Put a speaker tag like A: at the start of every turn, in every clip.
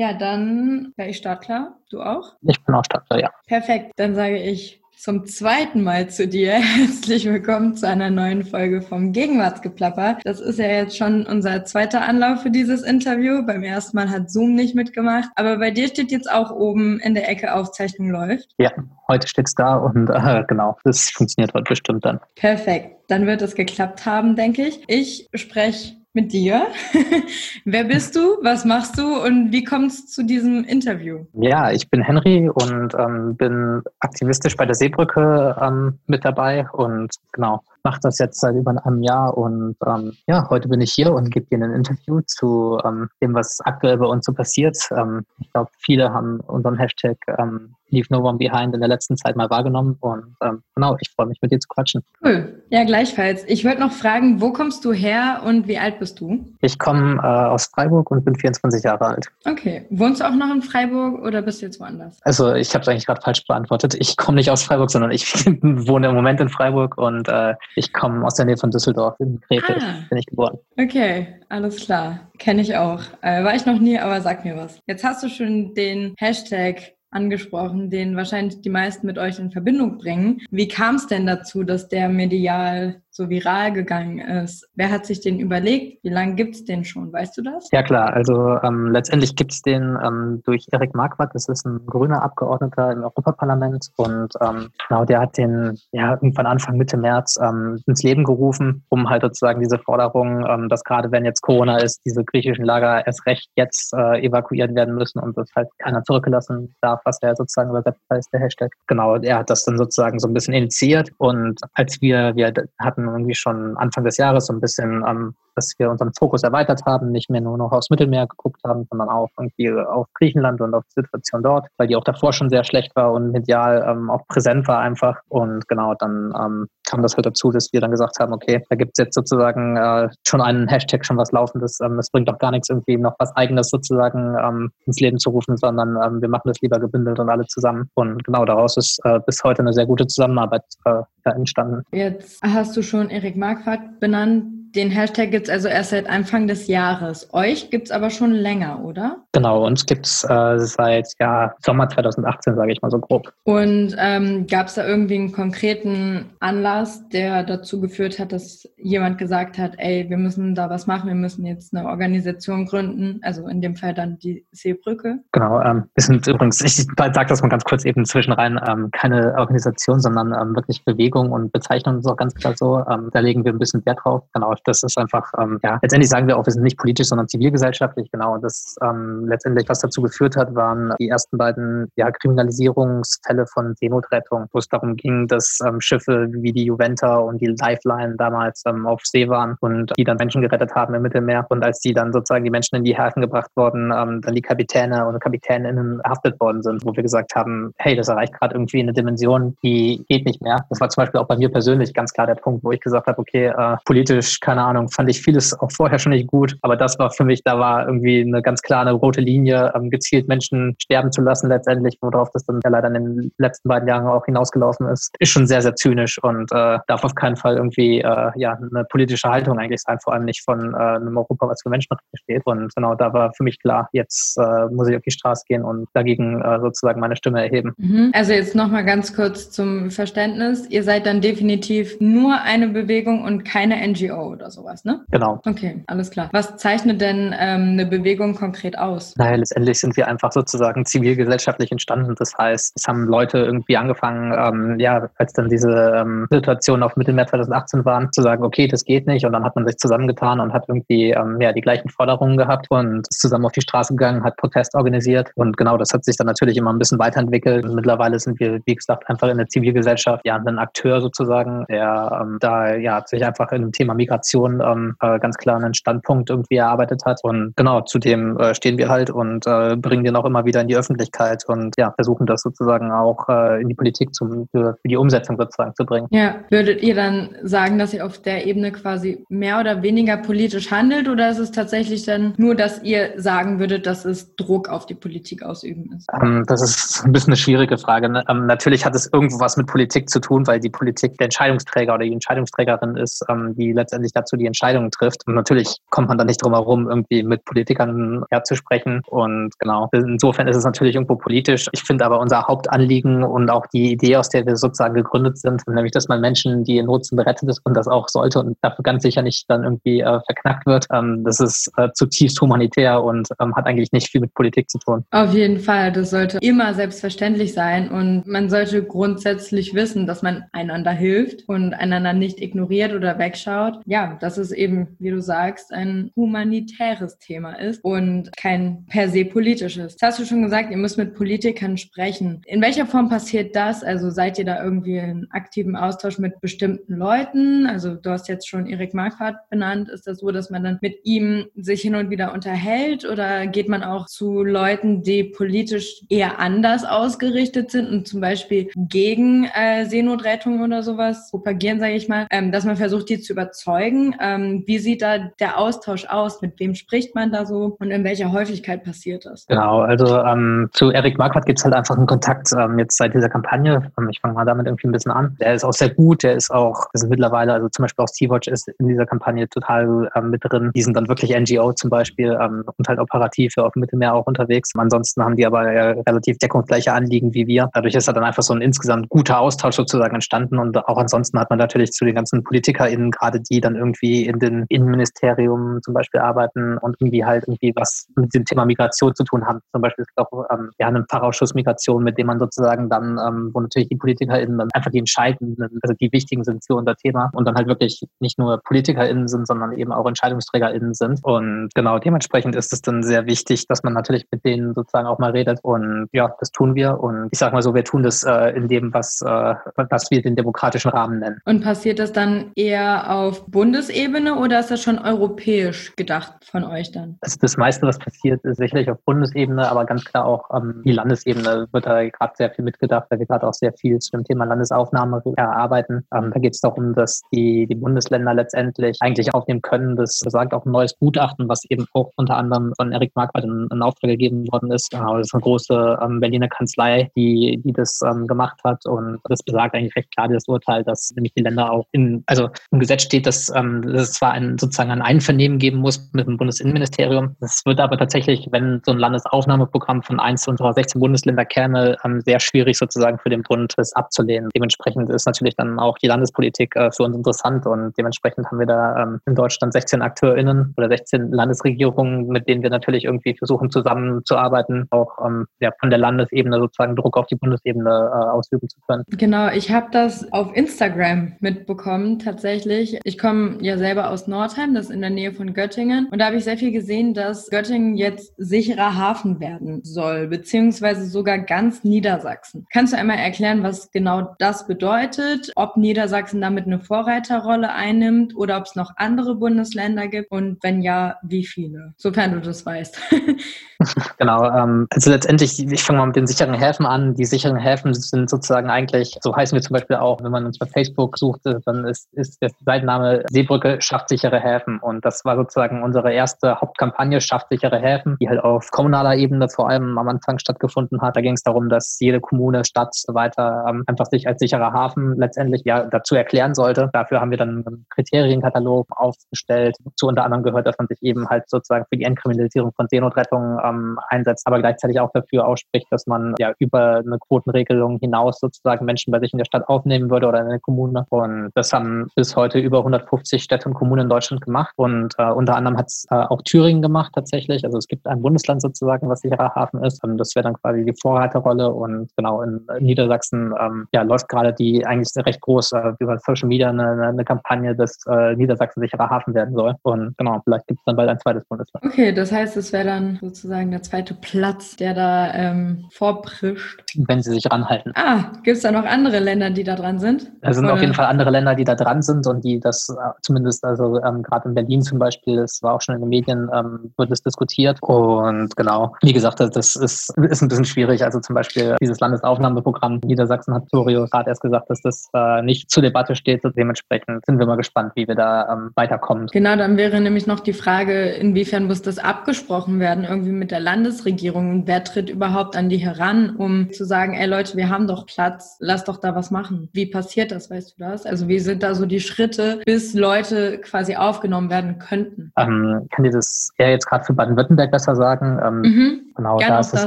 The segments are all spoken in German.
A: Ja, dann wäre ich startklar. Du auch?
B: Ich bin auch startklar, ja.
A: Perfekt. Dann sage ich zum zweiten Mal zu dir. Herzlich willkommen zu einer neuen Folge vom Gegenwartsgeplapper. Das ist ja jetzt schon unser zweiter Anlauf für dieses Interview. Beim ersten Mal hat Zoom nicht mitgemacht, aber bei dir steht jetzt auch oben in der Ecke Aufzeichnung läuft.
B: Ja, heute steht es da und äh, genau, das funktioniert heute bestimmt dann.
A: Perfekt. Dann wird es geklappt haben, denke ich. Ich spreche mit dir. Wer bist du? Was machst du? Und wie kommst du zu diesem Interview?
B: Ja, ich bin Henry und ähm, bin aktivistisch bei der Seebrücke ähm, mit dabei und genau, mache das jetzt seit über einem Jahr und ähm, ja, heute bin ich hier und gebe dir ein Interview zu ähm, dem, was aktuell bei uns so passiert. Ähm, ich glaube, viele haben unseren Hashtag ähm, Leave No One Behind in der letzten Zeit mal wahrgenommen und ähm, genau, ich freue mich mit dir zu quatschen.
A: Cool, ja gleichfalls. Ich wollte noch fragen, wo kommst du her und wie alt bist du?
B: Ich komme äh, aus Freiburg und bin 24 Jahre alt.
A: Okay, wohnst du auch noch in Freiburg oder bist du jetzt woanders?
B: Also ich habe es eigentlich gerade falsch beantwortet. Ich komme nicht aus Freiburg, sondern ich wohne im Moment in Freiburg und äh, ich komme aus der Nähe von Düsseldorf. In Krefeld ah. bin ich geboren.
A: Okay, alles klar. Kenne ich auch. Äh, war ich noch nie, aber sag mir was. Jetzt hast du schon den Hashtag angesprochen, den wahrscheinlich die meisten mit euch in Verbindung bringen. Wie kam es denn dazu, dass der medial so viral gegangen ist. Wer hat sich den überlegt? Wie lange gibt es den schon? Weißt du das?
B: Ja klar, also ähm, letztendlich gibt es den ähm, durch Erik Marquardt, das ist ein grüner Abgeordneter im Europaparlament und ähm, genau, der hat den ja irgendwann Anfang Mitte März ähm, ins Leben gerufen, um halt sozusagen diese Forderung, ähm, dass gerade wenn jetzt Corona ist, diese griechischen Lager erst recht jetzt äh, evakuiert werden müssen und das halt keiner zurückgelassen darf, was der sozusagen übersetzt heißt, der Hashtag. Genau, er hat das dann sozusagen so ein bisschen initiiert und als wir, wir hatten hatten irgendwie schon Anfang des Jahres so ein bisschen, ähm, dass wir unseren Fokus erweitert haben, nicht mehr nur noch aufs Mittelmeer geguckt haben, sondern auch irgendwie auf Griechenland und auf die Situation dort, weil die auch davor schon sehr schlecht war und medial ähm, auch präsent war einfach. Und genau, dann ähm, kam das halt dazu, dass wir dann gesagt haben, okay, da gibt es jetzt sozusagen äh, schon einen Hashtag, schon was Laufendes. Ähm, es bringt doch gar nichts, irgendwie noch was Eigenes sozusagen ähm, ins Leben zu rufen, sondern ähm, wir machen das lieber gebündelt und alle zusammen. Und genau daraus ist äh, bis heute eine sehr gute Zusammenarbeit äh, entstanden.
A: Jetzt hast du schon Erik Marquardt benannt den Hashtag gibt es also erst seit Anfang des Jahres. Euch gibt es aber schon länger, oder?
B: Genau, uns gibt es äh, seit ja, Sommer 2018, sage ich mal so grob.
A: Und ähm, gab es da irgendwie einen konkreten Anlass, der dazu geführt hat, dass jemand gesagt hat, ey, wir müssen da was machen, wir müssen jetzt eine Organisation gründen, also in dem Fall dann die Seebrücke?
B: Genau, ähm, wir sind übrigens, ich sage das mal ganz kurz eben zwischenrein, ähm, keine Organisation, sondern ähm, wirklich Bewegung und Bezeichnung ist auch ganz klar so. Ähm, da legen wir ein bisschen Wert drauf. Genau, das ist einfach, ähm, ja, letztendlich sagen wir auch, wir sind nicht politisch, sondern zivilgesellschaftlich, genau. Und das ähm, letztendlich, was dazu geführt hat, waren die ersten beiden ja, Kriminalisierungsfälle von Seenotrettung, wo es darum ging, dass ähm, Schiffe wie die Juventa und die Lifeline damals ähm, auf See waren und die dann Menschen gerettet haben im Mittelmeer. Und als die dann sozusagen die Menschen in die Häfen gebracht wurden, ähm, dann die Kapitäne und Kapitäninnen erhaftet worden sind, wo wir gesagt haben, hey, das erreicht gerade irgendwie eine Dimension, die geht nicht mehr. Das war zum Beispiel auch bei mir persönlich ganz klar der Punkt, wo ich gesagt habe, okay, äh, politisch, keine Ahnung, fand ich vieles auch vorher schon nicht gut, aber das war für mich, da war irgendwie eine ganz klare rote Linie, ähm, gezielt Menschen sterben zu lassen letztendlich, worauf das dann ja leider in den letzten beiden Jahren auch hinausgelaufen ist, ist schon sehr, sehr zynisch und äh, darf auf keinen Fall irgendwie äh, ja eine politische Haltung eigentlich sein, vor allem nicht von äh, einem Europa, was für Menschenrechte steht. Und genau, da war für mich klar, jetzt äh, muss ich auf die Straße gehen und dagegen äh, sozusagen meine Stimme erheben.
A: Mhm. Also jetzt nochmal ganz kurz zum Verständnis. Ihr seid dann definitiv nur eine Bewegung und keine NGO oder sowas, ne?
B: Genau.
A: Okay, alles klar. Was zeichnet denn ähm, eine Bewegung konkret aus?
B: Naja, letztendlich sind wir einfach sozusagen zivilgesellschaftlich entstanden. Das heißt, es haben Leute irgendwie angefangen, ähm, ja, als dann diese ähm, Situation auf Mittelmeer 2018 waren, zu sagen, okay, das geht nicht. Und dann hat man sich zusammengetan und hat irgendwie ähm, ja, die gleichen Forderungen gehabt und ist zusammen auf die Straße gegangen, hat Protest organisiert. Und genau, das hat sich dann natürlich immer ein bisschen weiterentwickelt. Und mittlerweile sind wir, wie gesagt, einfach in der Zivilgesellschaft ja ein Akteur sozusagen, der ähm, da ja sich einfach in dem Thema Migration Fraktion ähm, äh, ganz klar einen Standpunkt irgendwie erarbeitet hat. Und genau, zu dem äh, stehen wir halt und äh, bringen den auch immer wieder in die Öffentlichkeit und ja, versuchen das sozusagen auch äh, in die Politik zum, für, für die Umsetzung sozusagen zu bringen.
A: Ja, würdet ihr dann sagen, dass ihr auf der Ebene quasi mehr oder weniger politisch handelt oder ist es tatsächlich dann nur, dass ihr sagen würdet, dass es Druck auf die Politik ausüben ist?
B: Ähm, das ist ein bisschen eine schwierige Frage. Ne? Ähm, natürlich hat es irgendwo was mit Politik zu tun, weil die Politik der Entscheidungsträger oder die Entscheidungsträgerin ist, ähm, die letztendlich dazu die Entscheidungen trifft. Und natürlich kommt man da nicht drum herum, irgendwie mit Politikern ja, zu sprechen. Und genau, insofern ist es natürlich irgendwo politisch. Ich finde aber unser Hauptanliegen und auch die Idee, aus der wir sozusagen gegründet sind, nämlich, dass man Menschen, die in Not sind, rettet und das auch sollte und dafür ganz sicher nicht dann irgendwie äh, verknackt wird. Ähm, das ist äh, zutiefst humanitär und ähm, hat eigentlich nicht viel mit Politik zu tun.
A: Auf jeden Fall, das sollte immer selbstverständlich sein und man sollte grundsätzlich wissen, dass man einander hilft und einander nicht ignoriert oder wegschaut. Ja, dass es eben, wie du sagst, ein humanitäres Thema ist und kein per se politisches. Das hast du schon gesagt, ihr müsst mit Politikern sprechen. In welcher Form passiert das? Also seid ihr da irgendwie in aktivem Austausch mit bestimmten Leuten? Also du hast jetzt schon Erik Marquardt benannt. Ist das so, dass man dann mit ihm sich hin und wieder unterhält oder geht man auch zu Leuten, die politisch eher anders ausgerichtet sind und zum Beispiel gegen äh, Seenotrettung oder sowas propagieren, sage ich mal, ähm, dass man versucht, die zu überzeugen? Ähm, wie sieht da der Austausch aus? Mit wem spricht man da so und in welcher Häufigkeit passiert das?
B: Genau, also ähm, zu Erik Marquardt gibt es halt einfach einen Kontakt ähm, jetzt seit dieser Kampagne. Ähm, ich fange mal damit irgendwie ein bisschen an. Der ist auch sehr gut, der ist auch, das ist mittlerweile, also zum Beispiel auch Sea-Watch ist in dieser Kampagne total ähm, mit drin. Die sind dann wirklich NGO zum Beispiel ähm, und halt operativ auf dem Mittelmeer auch unterwegs. Ansonsten haben die aber relativ deckungsgleiche Anliegen wie wir. Dadurch ist da dann einfach so ein insgesamt guter Austausch sozusagen entstanden und auch ansonsten hat man natürlich zu den ganzen PolitikerInnen, gerade die dann irgendwie in den Innenministerium zum Beispiel arbeiten und irgendwie halt irgendwie was mit dem Thema Migration zu tun haben. Zum Beispiel ist auch ähm, ja, ein Fachausschuss Migration, mit dem man sozusagen dann, ähm, wo natürlich die PolitikerInnen dann einfach die entscheidenden, also die wichtigen sind für unser Thema und dann halt wirklich nicht nur PolitikerInnen sind, sondern eben auch EntscheidungsträgerInnen sind. Und genau dementsprechend ist es dann sehr wichtig, dass man natürlich mit denen sozusagen auch mal redet. Und ja, das tun wir. Und ich sage mal so, wir tun das äh, in dem, was, äh, was wir den demokratischen Rahmen nennen.
A: Und passiert das dann eher auf Bundesebene oder ist das schon europäisch gedacht von euch dann?
B: Also das meiste, was passiert, ist sicherlich auf Bundesebene, aber ganz klar auch ähm, die Landesebene wird da gerade sehr viel mitgedacht, weil wir gerade auch sehr viel zu dem Thema Landesaufnahme erarbeiten. Ähm, da geht es darum, dass die, die Bundesländer letztendlich eigentlich aufnehmen können. Das besagt auch ein neues Gutachten, was eben auch unter anderem von Erik Marquardt in, in Auftrag gegeben worden ist. Genau, das ist eine große ähm, Berliner Kanzlei, die, die das ähm, gemacht hat. Und das besagt eigentlich recht klar das Urteil, dass nämlich die Länder auch in, also im Gesetz steht, dass, ähm, dass es zwar ein, sozusagen ein Einvernehmen geben muss mit dem Bundesinnenministerium. Das wird aber tatsächlich, wenn so ein Landesaufnahmeprogramm von eins unserer 16 Bundesländer käme, ähm, sehr schwierig sozusagen für den Bund, das abzulehnen. Dementsprechend ist natürlich dann auch die Landespolitik äh, für uns interessant und dementsprechend haben wir da ähm, in Deutschland 16 AkteurInnen oder 16 Landesregierungen, mit denen wir natürlich irgendwie versuchen zusammenzuarbeiten, auch ähm, ja, von der Landesebene sozusagen Druck auf die Bundesebene äh, ausüben zu können.
A: Genau, ich habe das auf Instagram mitbekommen tatsächlich. Ich komme ja selber aus Nordheim, das ist in der Nähe von Göttingen und da habe ich sehr viel gesehen, dass Göttingen jetzt sicherer Hafen werden soll, beziehungsweise sogar ganz Niedersachsen. Kannst du einmal erklären, was genau das bedeutet, ob Niedersachsen damit eine Vorreiterrolle einnimmt oder ob es noch andere Bundesländer gibt und wenn ja, wie viele? Sofern du das weißt.
B: genau, ähm, also letztendlich, ich fange mal mit den sicheren Häfen an. Die sicheren Häfen sind sozusagen eigentlich, so heißen wir zum Beispiel auch, wenn man uns bei Facebook sucht, dann ist, ist der Seitenname Seebrücke schafft sichere Häfen. Und das war sozusagen unsere erste Hauptkampagne, schafft sichere Häfen, die halt auf kommunaler Ebene vor allem am Anfang stattgefunden hat. Da ging es darum, dass jede Kommune, Stadt so weiter ähm, einfach sich als sicherer Hafen letztendlich ja dazu erklären sollte. Dafür haben wir dann einen Kriterienkatalog aufgestellt. Zu unter anderem gehört, dass man sich eben halt sozusagen für die Entkriminalisierung von Seenotrettung ähm, einsetzt, aber gleichzeitig auch dafür ausspricht, dass man ja über eine Quotenregelung hinaus sozusagen Menschen bei sich in der Stadt aufnehmen würde oder in der Kommune. Und das haben bis heute über 150 Städte und Kommunen in Deutschland gemacht. Und äh, unter anderem hat es äh, auch Thüringen gemacht tatsächlich. Also es gibt ein Bundesland sozusagen, was sicherer Hafen ist. Und das wäre dann quasi die Vorreiterrolle. Und genau in Niedersachsen ähm, ja, läuft gerade die eigentlich recht groß äh, über Social Media eine, eine Kampagne, dass äh, Niedersachsen sicherer Hafen werden soll. Und genau, vielleicht gibt es dann bald ein zweites Bundesland.
A: Okay, das heißt, es wäre dann sozusagen der zweite Platz, der da ähm, vorprischt.
B: Wenn sie sich ranhalten.
A: Ah, gibt es da noch andere Länder, die da dran sind?
B: Es sind Oder? auf jeden Fall andere Länder, die da dran sind und die das äh, zumindest, also ähm, gerade in Berlin zum Beispiel, das war auch schon in den Medien, ähm, wird es diskutiert. Und genau, wie gesagt, das ist, ist ein bisschen schwierig. Also zum Beispiel dieses Landesaufnahmeprogramm Niedersachsen hat Torio gerade erst gesagt, dass das äh, nicht zur Debatte steht. Dementsprechend sind wir mal gespannt, wie wir da ähm, weiterkommen.
A: Genau, dann wäre nämlich noch die Frage, inwiefern muss das abgesprochen werden, irgendwie mit der Landesregierung? Wer tritt überhaupt an die heran, um zu sagen, ey Leute, wir haben doch Platz, lass doch da was machen. Wie passiert das, weißt du das? Also wie sind da so die Schritte, bis Leute quasi aufgenommen werden könnten?
B: Ähm, kann dir das eher jetzt gerade für Baden-Württemberg besser sagen? Ähm, mhm. Genau, Gerne da ist es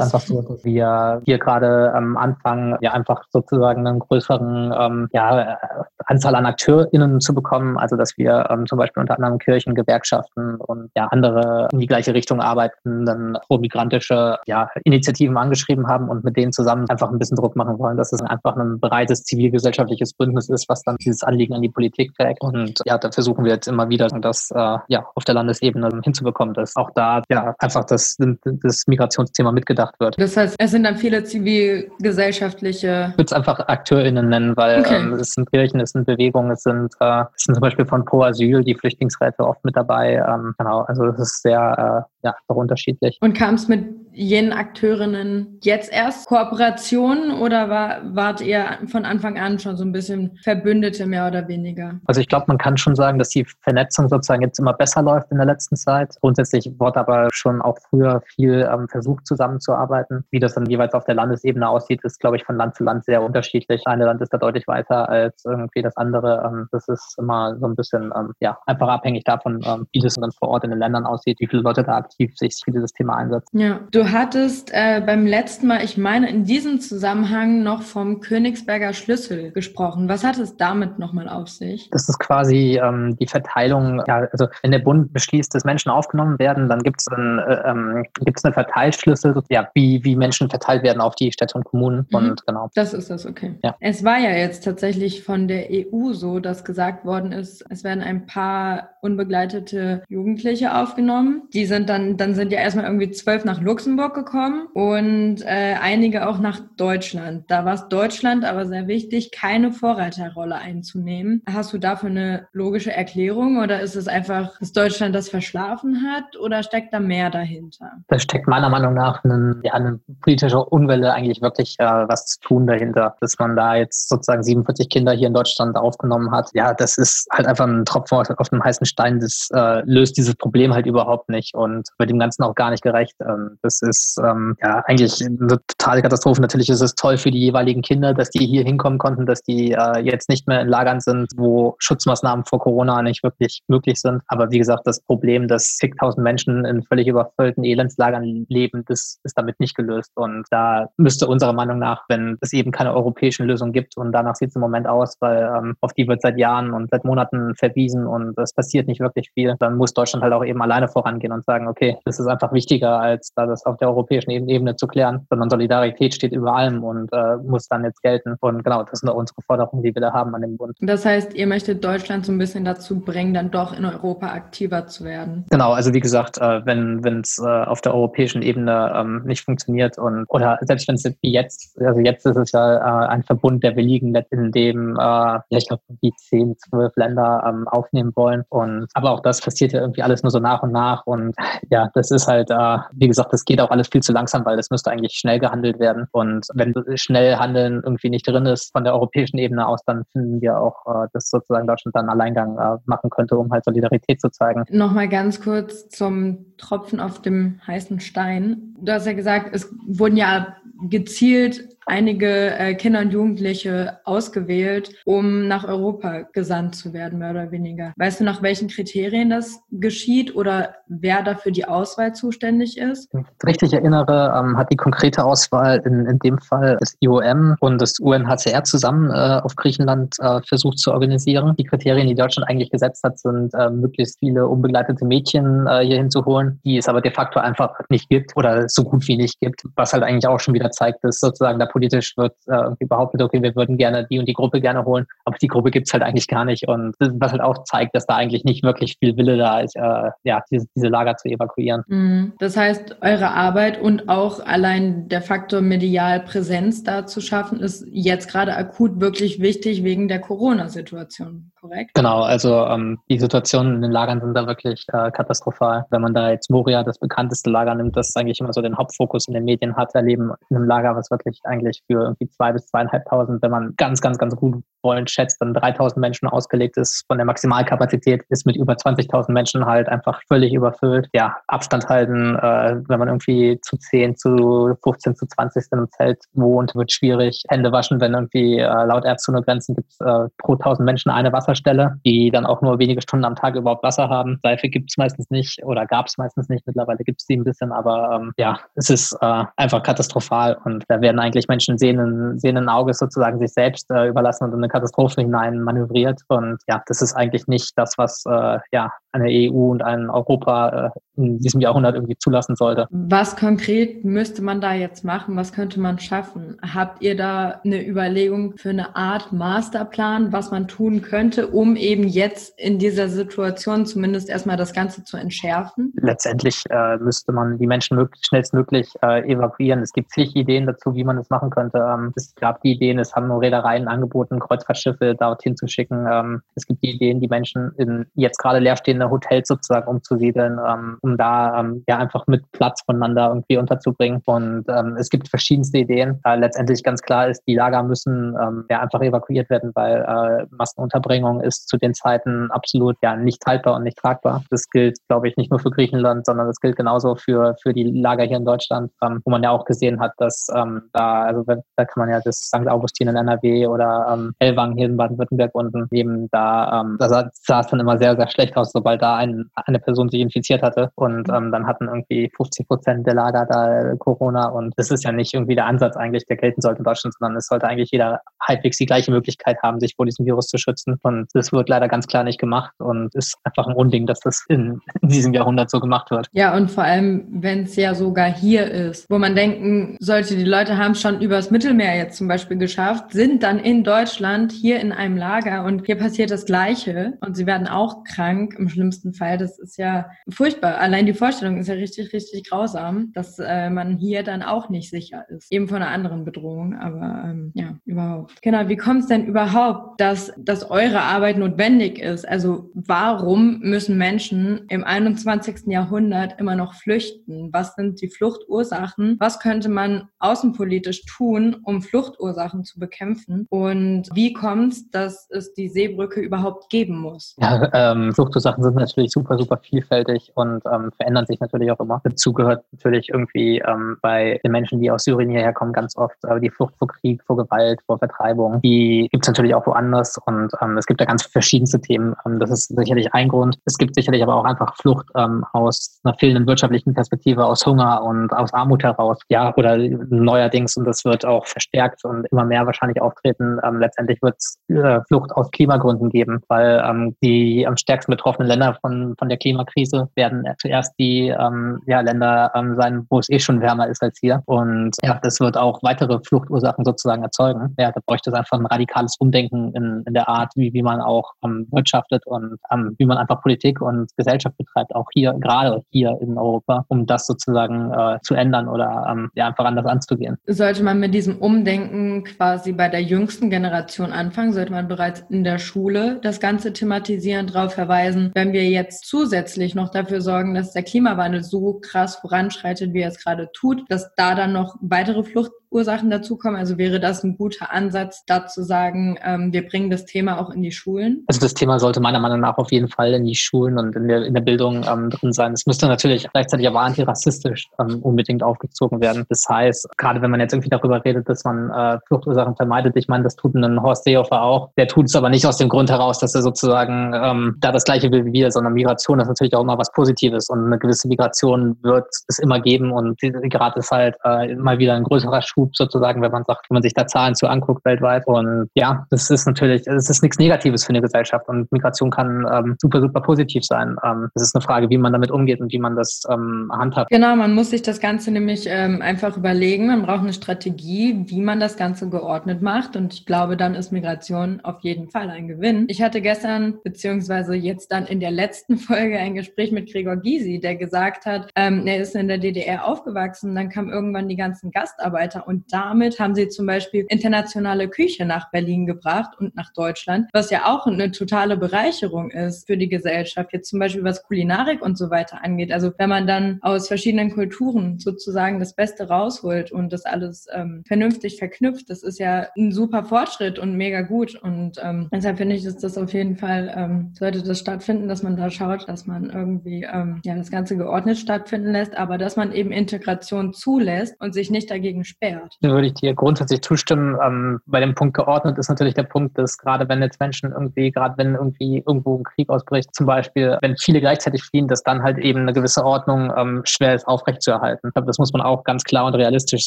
B: einfach so, dass wir hier gerade am Anfang ja einfach sozusagen einen größeren ähm, ja, Anzahl an AkteurInnen zu bekommen. Also dass wir ähm, zum Beispiel unter anderem Kirchen, Gewerkschaften und ja andere in die gleiche Richtung arbeiten, dann pro-migrantische ja, Initiativen angeschrieben haben und mit denen zusammen einfach ein bisschen Druck machen wollen, dass es einfach ein breites zivilgesellschaftliches Bündnis ist, was dann dieses Anliegen an die Politik trägt. Und ja, da versuchen wir jetzt immer wieder, das äh, ja auf der Landesebene hinzubekommen, dass auch da ja einfach das, das Migrationsthema mitgedacht wird.
A: Das heißt, es sind dann viele zivilgesellschaftliche.
B: Ich würde es einfach AkteurInnen nennen, weil okay. ähm, es sind Kirchen, es sind Bewegungen, es sind, äh, es sind zum Beispiel von Pro Asyl die Flüchtlingsräte oft mit dabei. Ähm, genau, also es ist sehr äh, ja, doch unterschiedlich.
A: Und kam es mit jenen Akteurinnen jetzt erst Kooperationen oder war, wart ihr von Anfang an schon so ein bisschen Verbündete mehr oder weniger?
B: Also ich glaube, man kann schon sagen, dass die Vernetzung sozusagen jetzt immer besser läuft in der letzten Zeit. Grundsätzlich wurde aber schon auch früher viel ähm, versucht zusammenzuarbeiten. Wie das dann jeweils auf der Landesebene aussieht, ist, glaube ich, von Land zu Land sehr unterschiedlich. Eine Land ist da deutlich weiter als irgendwie das andere. Ähm, das ist immer so ein bisschen, ähm, ja, einfach abhängig davon, ähm, wie das dann vor Ort in den Ländern aussieht, wie viele Leute da aktiv sich für dieses Thema einsetzen.
A: Ja, du hattest äh, beim letzten Mal, ich meine, in diesem Zusammenhang noch vom Königsberger Schlüssel gesprochen. Was hat es damit nochmal auf sich?
B: Das ist quasi ähm, die Verteilung, ja, also wenn der Bund beschließt, dass Menschen aufgenommen werden, dann gibt es ein, äh, ähm, gibt's eine Verteilschlüssel, ja, wie, wie Menschen verteilt werden auf die Städte und Kommunen. Mhm. Und genau.
A: Das ist das, okay. Ja. Es war ja jetzt tatsächlich von der EU so, dass gesagt worden ist, es werden ein paar unbegleitete Jugendliche aufgenommen. Die sind dann, dann sind ja erstmal irgendwie zwölf nach Luxemburg gekommen und äh, einige auch nach Deutschland. Da war es Deutschland aber sehr wichtig, keine Vorreiterrolle einzunehmen. Hast du dafür eine logische Erklärung oder ist es einfach, dass Deutschland das verschlafen hat oder steckt da mehr dahinter?
B: Da steckt meiner Meinung nach eine, ja, eine politische Unwille eigentlich wirklich äh, was zu tun dahinter, dass man da jetzt sozusagen 47 Kinder hier in Deutschland aufgenommen hat. Ja, das ist halt einfach ein Tropfen auf dem heißen Stein, das äh, löst dieses Problem halt überhaupt nicht und wird dem Ganzen auch gar nicht gerecht. Ähm, das ist ähm, ja eigentlich eine totale Katastrophe. Natürlich ist es toll für die jeweiligen Kinder, dass die hier hinkommen konnten, dass die äh, jetzt nicht mehr in Lagern sind, wo Schutzmaßnahmen vor Corona nicht wirklich möglich sind. Aber wie gesagt, das Problem, dass zigtausend Menschen in völlig überfüllten Elendslagern leben, das ist damit nicht gelöst. Und da müsste unserer Meinung nach, wenn es eben keine europäischen Lösung gibt, und danach sieht es im Moment aus, weil ähm, auf die wird seit Jahren und seit Monaten verwiesen und es passiert nicht wirklich viel, dann muss Deutschland halt auch eben alleine vorangehen und sagen, okay, das ist einfach wichtiger, als da das auf der europäischen Ebene zu klären, sondern Solidarität steht über allem und äh, muss dann jetzt gelten. Und genau, das sind unsere Forderungen, die wir da haben an dem Bund.
A: Das heißt, ihr möchtet Deutschland so ein bisschen dazu bringen, dann doch in Europa aktiver zu werden.
B: Genau, also wie gesagt, äh, wenn es äh, auf der europäischen Ebene ähm, nicht funktioniert und oder selbst wenn es wie jetzt, also jetzt ist es ja äh, ein Verbund, der wir liegen, in dem ja ich glaube die zehn, zwölf Länder ähm, aufnehmen wollen. Und aber auch das passiert ja irgendwie alles nur so nach und nach. Und ja, das ist halt, wie gesagt, das geht auch alles viel zu langsam, weil das müsste eigentlich schnell gehandelt werden. Und wenn schnell Handeln irgendwie nicht drin ist von der europäischen Ebene aus, dann finden wir auch, dass sozusagen Deutschland dann Alleingang machen könnte, um halt Solidarität zu zeigen.
A: Nochmal ganz kurz zum Tropfen auf dem heißen Stein. Du hast ja gesagt, es wurden ja gezielt einige äh, Kinder und Jugendliche ausgewählt, um nach Europa gesandt zu werden, mehr oder weniger. Weißt du, nach welchen Kriterien das geschieht oder wer dafür die Auswahl zuständig ist?
B: Richtig erinnere, ähm, hat die konkrete Auswahl in, in dem Fall das IOM und das UNHCR zusammen äh, auf Griechenland äh, versucht zu organisieren. Die Kriterien, die Deutschland eigentlich gesetzt hat, sind äh, möglichst viele unbegleitete Mädchen äh, hier hinzuholen, die es aber de facto einfach nicht gibt oder so gut wie nicht gibt, was halt eigentlich auch schon wieder zeigt, dass sozusagen der politisch wird äh, irgendwie behauptet, okay, wir würden gerne die und die Gruppe gerne holen, aber die Gruppe gibt's halt eigentlich gar nicht. Und was halt auch zeigt, dass da eigentlich nicht wirklich viel Wille da ist, äh, ja, diese, diese Lager zu evakuieren.
A: Mhm. Das heißt, eure Arbeit und auch allein der Faktor medial Präsenz da zu schaffen, ist jetzt gerade akut wirklich wichtig wegen der Corona-Situation, korrekt?
B: Genau, also ähm, die Situationen in den Lagern sind da wirklich äh, katastrophal. Wenn man da jetzt Moria, das bekannteste Lager nimmt, das eigentlich immer so den Hauptfokus in den Medien hat, erleben in einem Lager, was wirklich eigentlich für irgendwie zwei bis zweieinhalbtausend, wenn man ganz, ganz, ganz gut Point schätzt, dann 3000 Menschen ausgelegt ist. Von der Maximalkapazität ist mit über 20.000 Menschen halt einfach völlig überfüllt. Ja, Abstand halten, äh, wenn man irgendwie zu 10, zu 15, zu 20 in einem Zelt wohnt, wird schwierig. Hände waschen, wenn irgendwie äh, laut Ärzte ohne Grenzen gibt es äh, pro 1000 Menschen eine Wasserstelle, die dann auch nur wenige Stunden am Tag überhaupt Wasser haben. Seife gibt es meistens nicht oder gab es meistens nicht. Mittlerweile gibt es die ein bisschen, aber ähm, ja, es ist äh, einfach katastrophal und da werden eigentlich Menschen sehenden, sehenden Auges sozusagen sich selbst äh, überlassen und in Katastrophe hinein manövriert. Und ja, das ist eigentlich nicht das, was äh, ja eine EU und ein Europa äh, in diesem Jahrhundert irgendwie zulassen sollte.
A: Was konkret müsste man da jetzt machen? Was könnte man schaffen? Habt ihr da eine Überlegung für eine Art Masterplan, was man tun könnte, um eben jetzt in dieser Situation zumindest erstmal das Ganze zu entschärfen?
B: Letztendlich äh, müsste man die Menschen möglichst schnellstmöglich äh, evakuieren. Es gibt zig Ideen dazu, wie man das machen könnte. Ähm, es gab die Ideen, es haben Reedereien angeboten, Kreuzfahrtschiffe dorthin zu schicken. Ähm, es gibt die Ideen, die Menschen in jetzt gerade leerstehende Hotels sozusagen umzusiedeln, ähm, um da ähm, ja einfach mit Platz voneinander irgendwie unterzubringen. Und ähm, es gibt verschiedenste Ideen. Äh, letztendlich ganz klar ist, die Lager müssen ähm, ja einfach evakuiert werden, weil äh, Massenunterbringung ist zu den Zeiten absolut ja nicht haltbar und nicht tragbar. Das gilt, glaube ich, nicht nur für Griechenland, sondern das gilt genauso für, für die Lager hier in Deutschland, ähm, wo man ja auch gesehen hat, dass da, also da kann man ja das St. Augustin in NRW oder ähm, Ellwangen hier in Baden-Württemberg unten eben da, ähm, da sah, sah es dann immer sehr, sehr schlecht aus, sobald da ein, eine Person sich infiziert hatte. Und ähm, dann hatten irgendwie 50 Prozent der Lager da Corona. Und das ist ja nicht irgendwie der Ansatz eigentlich, der gelten sollte in Deutschland, sondern es sollte eigentlich jeder halbwegs die gleiche Möglichkeit haben, sich vor diesem Virus zu schützen. Und das wird leider ganz klar nicht gemacht und ist einfach ein Unding, dass das in, in diesem Jahrhundert so gemacht wird.
A: Ja, und vor allem, wenn es ja sogar hier ist, wo man denken sollte, die Leute haben es schon übers Mittelmeer jetzt zum Beispiel geschafft, sind dann in Deutschland hier in einem Lager und hier passiert das Gleiche und sie werden auch krank im schlimmsten Fall. Das ist ja furchtbar. Allein die Vorstellung ist ja richtig, richtig grausam, dass äh, man hier dann auch nicht sicher ist. Eben von einer anderen Bedrohung, aber ähm, ja, überhaupt. Genau, wie kommt es denn überhaupt, dass, dass eure Arbeit notwendig ist? Also warum müssen Menschen im 21. Jahrhundert immer noch flüchten? Was sind die Fluchtursachen? Was könnte man außenpolitisch tun, um Fluchtursachen zu bekämpfen? Und wie kommt es, dass es die Seebrücke überhaupt geben muss?
B: Ja, ähm, Fluchtursachen sind natürlich super, super vielfältig und ähm, verändern sich natürlich auch immer. Dazu gehört natürlich irgendwie ähm, bei den Menschen, die aus Syrien hierher kommen, ganz oft äh, die Flucht vor Krieg, vor Gewalt, vor Vertreibung. Die gibt es natürlich auch woanders und ähm, es gibt da ganz verschiedenste Themen. Ähm, das ist sicherlich ein Grund. Es gibt sicherlich aber auch einfach Flucht ähm, aus einer fehlenden wirtschaftlichen Perspektive, aus Hunger und aus Armut heraus. Ja, oder neuerdings, und das wird auch verstärkt und immer mehr wahrscheinlich auftreten, ähm, letztendlich wird es äh, Flucht aus Klimagründen geben, weil ähm, die am stärksten betroffenen Länder von, von der Klimakrise werden zuerst die ähm, ja, Länder ähm, sein, wo es eh schon wärmer ist als hier. Und ja, das wird auch weitere Fluchtursachen sozusagen erzeugen. Ja, da bräuchte es einfach ein radikales Umdenken in, in der Art, wie, wie man auch ähm, wirtschaftet und ähm, wie man einfach Politik und Gesellschaft betreibt, auch hier, gerade hier in Europa, um das sozusagen äh, zu ändern oder ähm, ja, einfach anders anzugehen.
A: Sollte man mit diesem Umdenken quasi bei der jüngsten Generation anfangen? Sollte man bereits in der Schule das Ganze thematisieren, darauf verweisen, wenn wir jetzt zusätzlich noch dafür sorgen, dass der Klimawandel so krass voranschreitet, wie er es gerade tut, dass da dann noch weitere Flucht Ursachen dazukommen? Also wäre das ein guter Ansatz, da zu sagen, ähm, wir bringen das Thema auch in die Schulen?
B: Also das Thema sollte meiner Meinung nach auf jeden Fall in die Schulen und in der, in der Bildung ähm, drin sein. Es müsste natürlich gleichzeitig aber antirassistisch ähm, unbedingt aufgezogen werden. Das heißt, gerade wenn man jetzt irgendwie darüber redet, dass man äh, Fluchtursachen vermeidet, ich meine, das tut ein Horst Seehofer auch. Der tut es aber nicht aus dem Grund heraus, dass er sozusagen ähm, da das Gleiche will wie wir, sondern Migration ist natürlich auch immer was Positives und eine gewisse Migration wird es immer geben und gerade ist halt äh, mal wieder ein größerer Schuh Schub sozusagen, wenn man sagt, wenn man sich da Zahlen zu anguckt weltweit. Und ja, das ist natürlich, es ist nichts Negatives für eine Gesellschaft und Migration kann ähm, super, super positiv sein. Ähm, es ist eine Frage, wie man damit umgeht und wie man das ähm, handhabt.
A: Genau, man muss sich das Ganze nämlich ähm, einfach überlegen. Man braucht eine Strategie, wie man das Ganze geordnet macht. Und ich glaube, dann ist Migration auf jeden Fall ein Gewinn. Ich hatte gestern, beziehungsweise jetzt dann in der letzten Folge ein Gespräch mit Gregor Gysi, der gesagt hat, ähm, er ist in der DDR aufgewachsen, dann kamen irgendwann die ganzen Gastarbeiter und damit haben sie zum Beispiel internationale Küche nach Berlin gebracht und nach Deutschland, was ja auch eine totale Bereicherung ist für die Gesellschaft. Jetzt zum Beispiel was Kulinarik und so weiter angeht. Also wenn man dann aus verschiedenen Kulturen sozusagen das Beste rausholt und das alles ähm, vernünftig verknüpft, das ist ja ein super Fortschritt und mega gut. Und ähm, deshalb finde ich, dass das auf jeden Fall, ähm, sollte das stattfinden, dass man da schaut, dass man irgendwie ähm, ja das Ganze geordnet stattfinden lässt, aber dass man eben Integration zulässt und sich nicht dagegen sperrt.
B: Da würde ich dir grundsätzlich zustimmen. Ähm, bei dem Punkt geordnet ist natürlich der Punkt, dass gerade wenn jetzt Menschen irgendwie, gerade wenn irgendwie irgendwo ein Krieg ausbricht, zum Beispiel, wenn viele gleichzeitig fliehen, dass dann halt eben eine gewisse Ordnung ähm, schwer ist aufrechtzuerhalten. Ich glaube, das muss man auch ganz klar und realistisch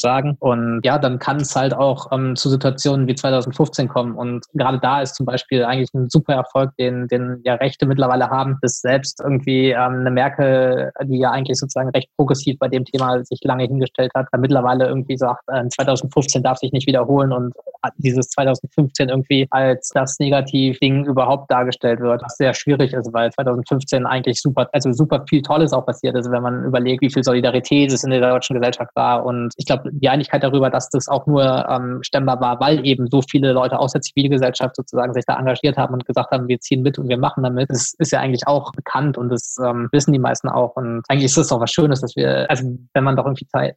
B: sagen. Und ja, dann kann es halt auch ähm, zu Situationen wie 2015 kommen. Und gerade da ist zum Beispiel eigentlich ein super Erfolg, den, den ja Rechte mittlerweile haben, dass selbst irgendwie ähm, eine Merkel, die ja eigentlich sozusagen recht progressiv bei dem Thema sich lange hingestellt hat, mittlerweile irgendwie sagt, äh, 2015 darf sich nicht wiederholen und dieses 2015 irgendwie als das Negativ-Ding überhaupt dargestellt wird, was sehr schwierig ist, weil 2015 eigentlich super, also super viel Tolles auch passiert ist, wenn man überlegt, wie viel Solidarität es in der deutschen Gesellschaft war. Und ich glaube, die Einigkeit darüber, dass das auch nur ähm, stemmbar war, weil eben so viele Leute aus der Zivilgesellschaft sozusagen sich da engagiert haben und gesagt haben, wir ziehen mit und wir machen damit, das ist ja eigentlich auch bekannt und das ähm, wissen die meisten auch. Und eigentlich ist es auch was Schönes, dass wir, also wenn man doch irgendwie Zeit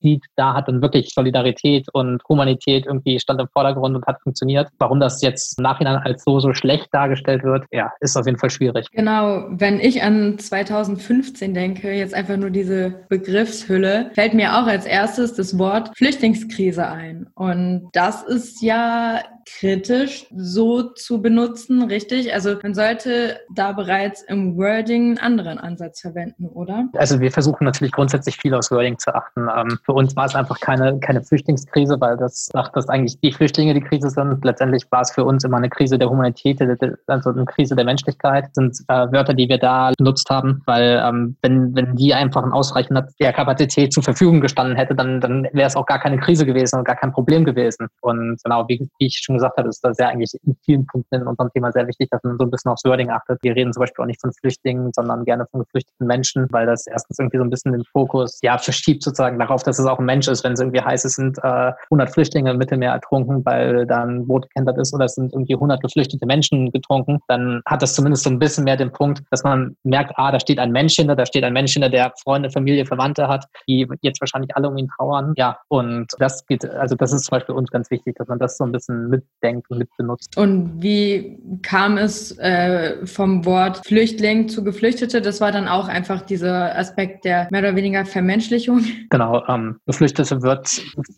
B: sieht, da hat dann wirklich Solidarität und Humanität irgendwie stand im Vordergrund und hat funktioniert. Warum das jetzt im Nachhinein als so, so schlecht dargestellt wird, ja, ist auf jeden Fall schwierig.
A: Genau, wenn ich an 2015 denke, jetzt einfach nur diese Begriffshülle, fällt mir auch als erstes das Wort Flüchtlingskrise ein. Und das ist ja kritisch so zu benutzen, richtig? Also man sollte da bereits im Wording einen anderen Ansatz verwenden, oder?
B: Also wir versuchen natürlich grundsätzlich viel aus Wording zu achten. Ähm, für uns war es einfach keine, keine Flüchtlingskrise, weil das sagt, dass eigentlich die Flüchtlinge die Krise sind. Letztendlich war es für uns immer eine Krise der Humanität, also eine Krise der Menschlichkeit, das sind äh, Wörter, die wir da benutzt haben, weil ähm, wenn, wenn die einfach in ausreichender Kapazität zur Verfügung gestanden hätte, dann, dann wäre es auch gar keine Krise gewesen und gar kein Problem gewesen. Und genau, wie, wie ich schon gesagt habe, ist das ja eigentlich in vielen Punkten in unserem Thema sehr wichtig, dass man so ein bisschen aufs Wording achtet. Wir reden zum Beispiel auch nicht von Flüchtlingen, sondern gerne von geflüchteten Menschen, weil das erstens irgendwie so ein bisschen den Fokus ja verschiebt sozusagen darauf, dass es auch ein Mensch ist, wenn es irgendwie heißt, es sind äh, 100 Flüchtlinge im Mittelmeer ertrunken, weil da ein Boot gekentert ist oder es sind irgendwie 100 geflüchtete Menschen getrunken, dann hat das zumindest so ein bisschen mehr den Punkt, dass man merkt, ah, da steht ein Mensch hinter, da steht ein Mensch hinter, der Freunde, Familie, Verwandte hat, die jetzt wahrscheinlich alle um ihn trauern. Ja, und das geht, also das ist zum Beispiel uns ganz wichtig, dass man das so ein bisschen mitdenkt mit benutzt.
A: Und wie kam es äh, vom Wort Flüchtling zu Geflüchtete? Das war dann auch einfach dieser Aspekt der mehr oder weniger Vermenschlichung.
B: Genau, ähm, Geflüchtete wird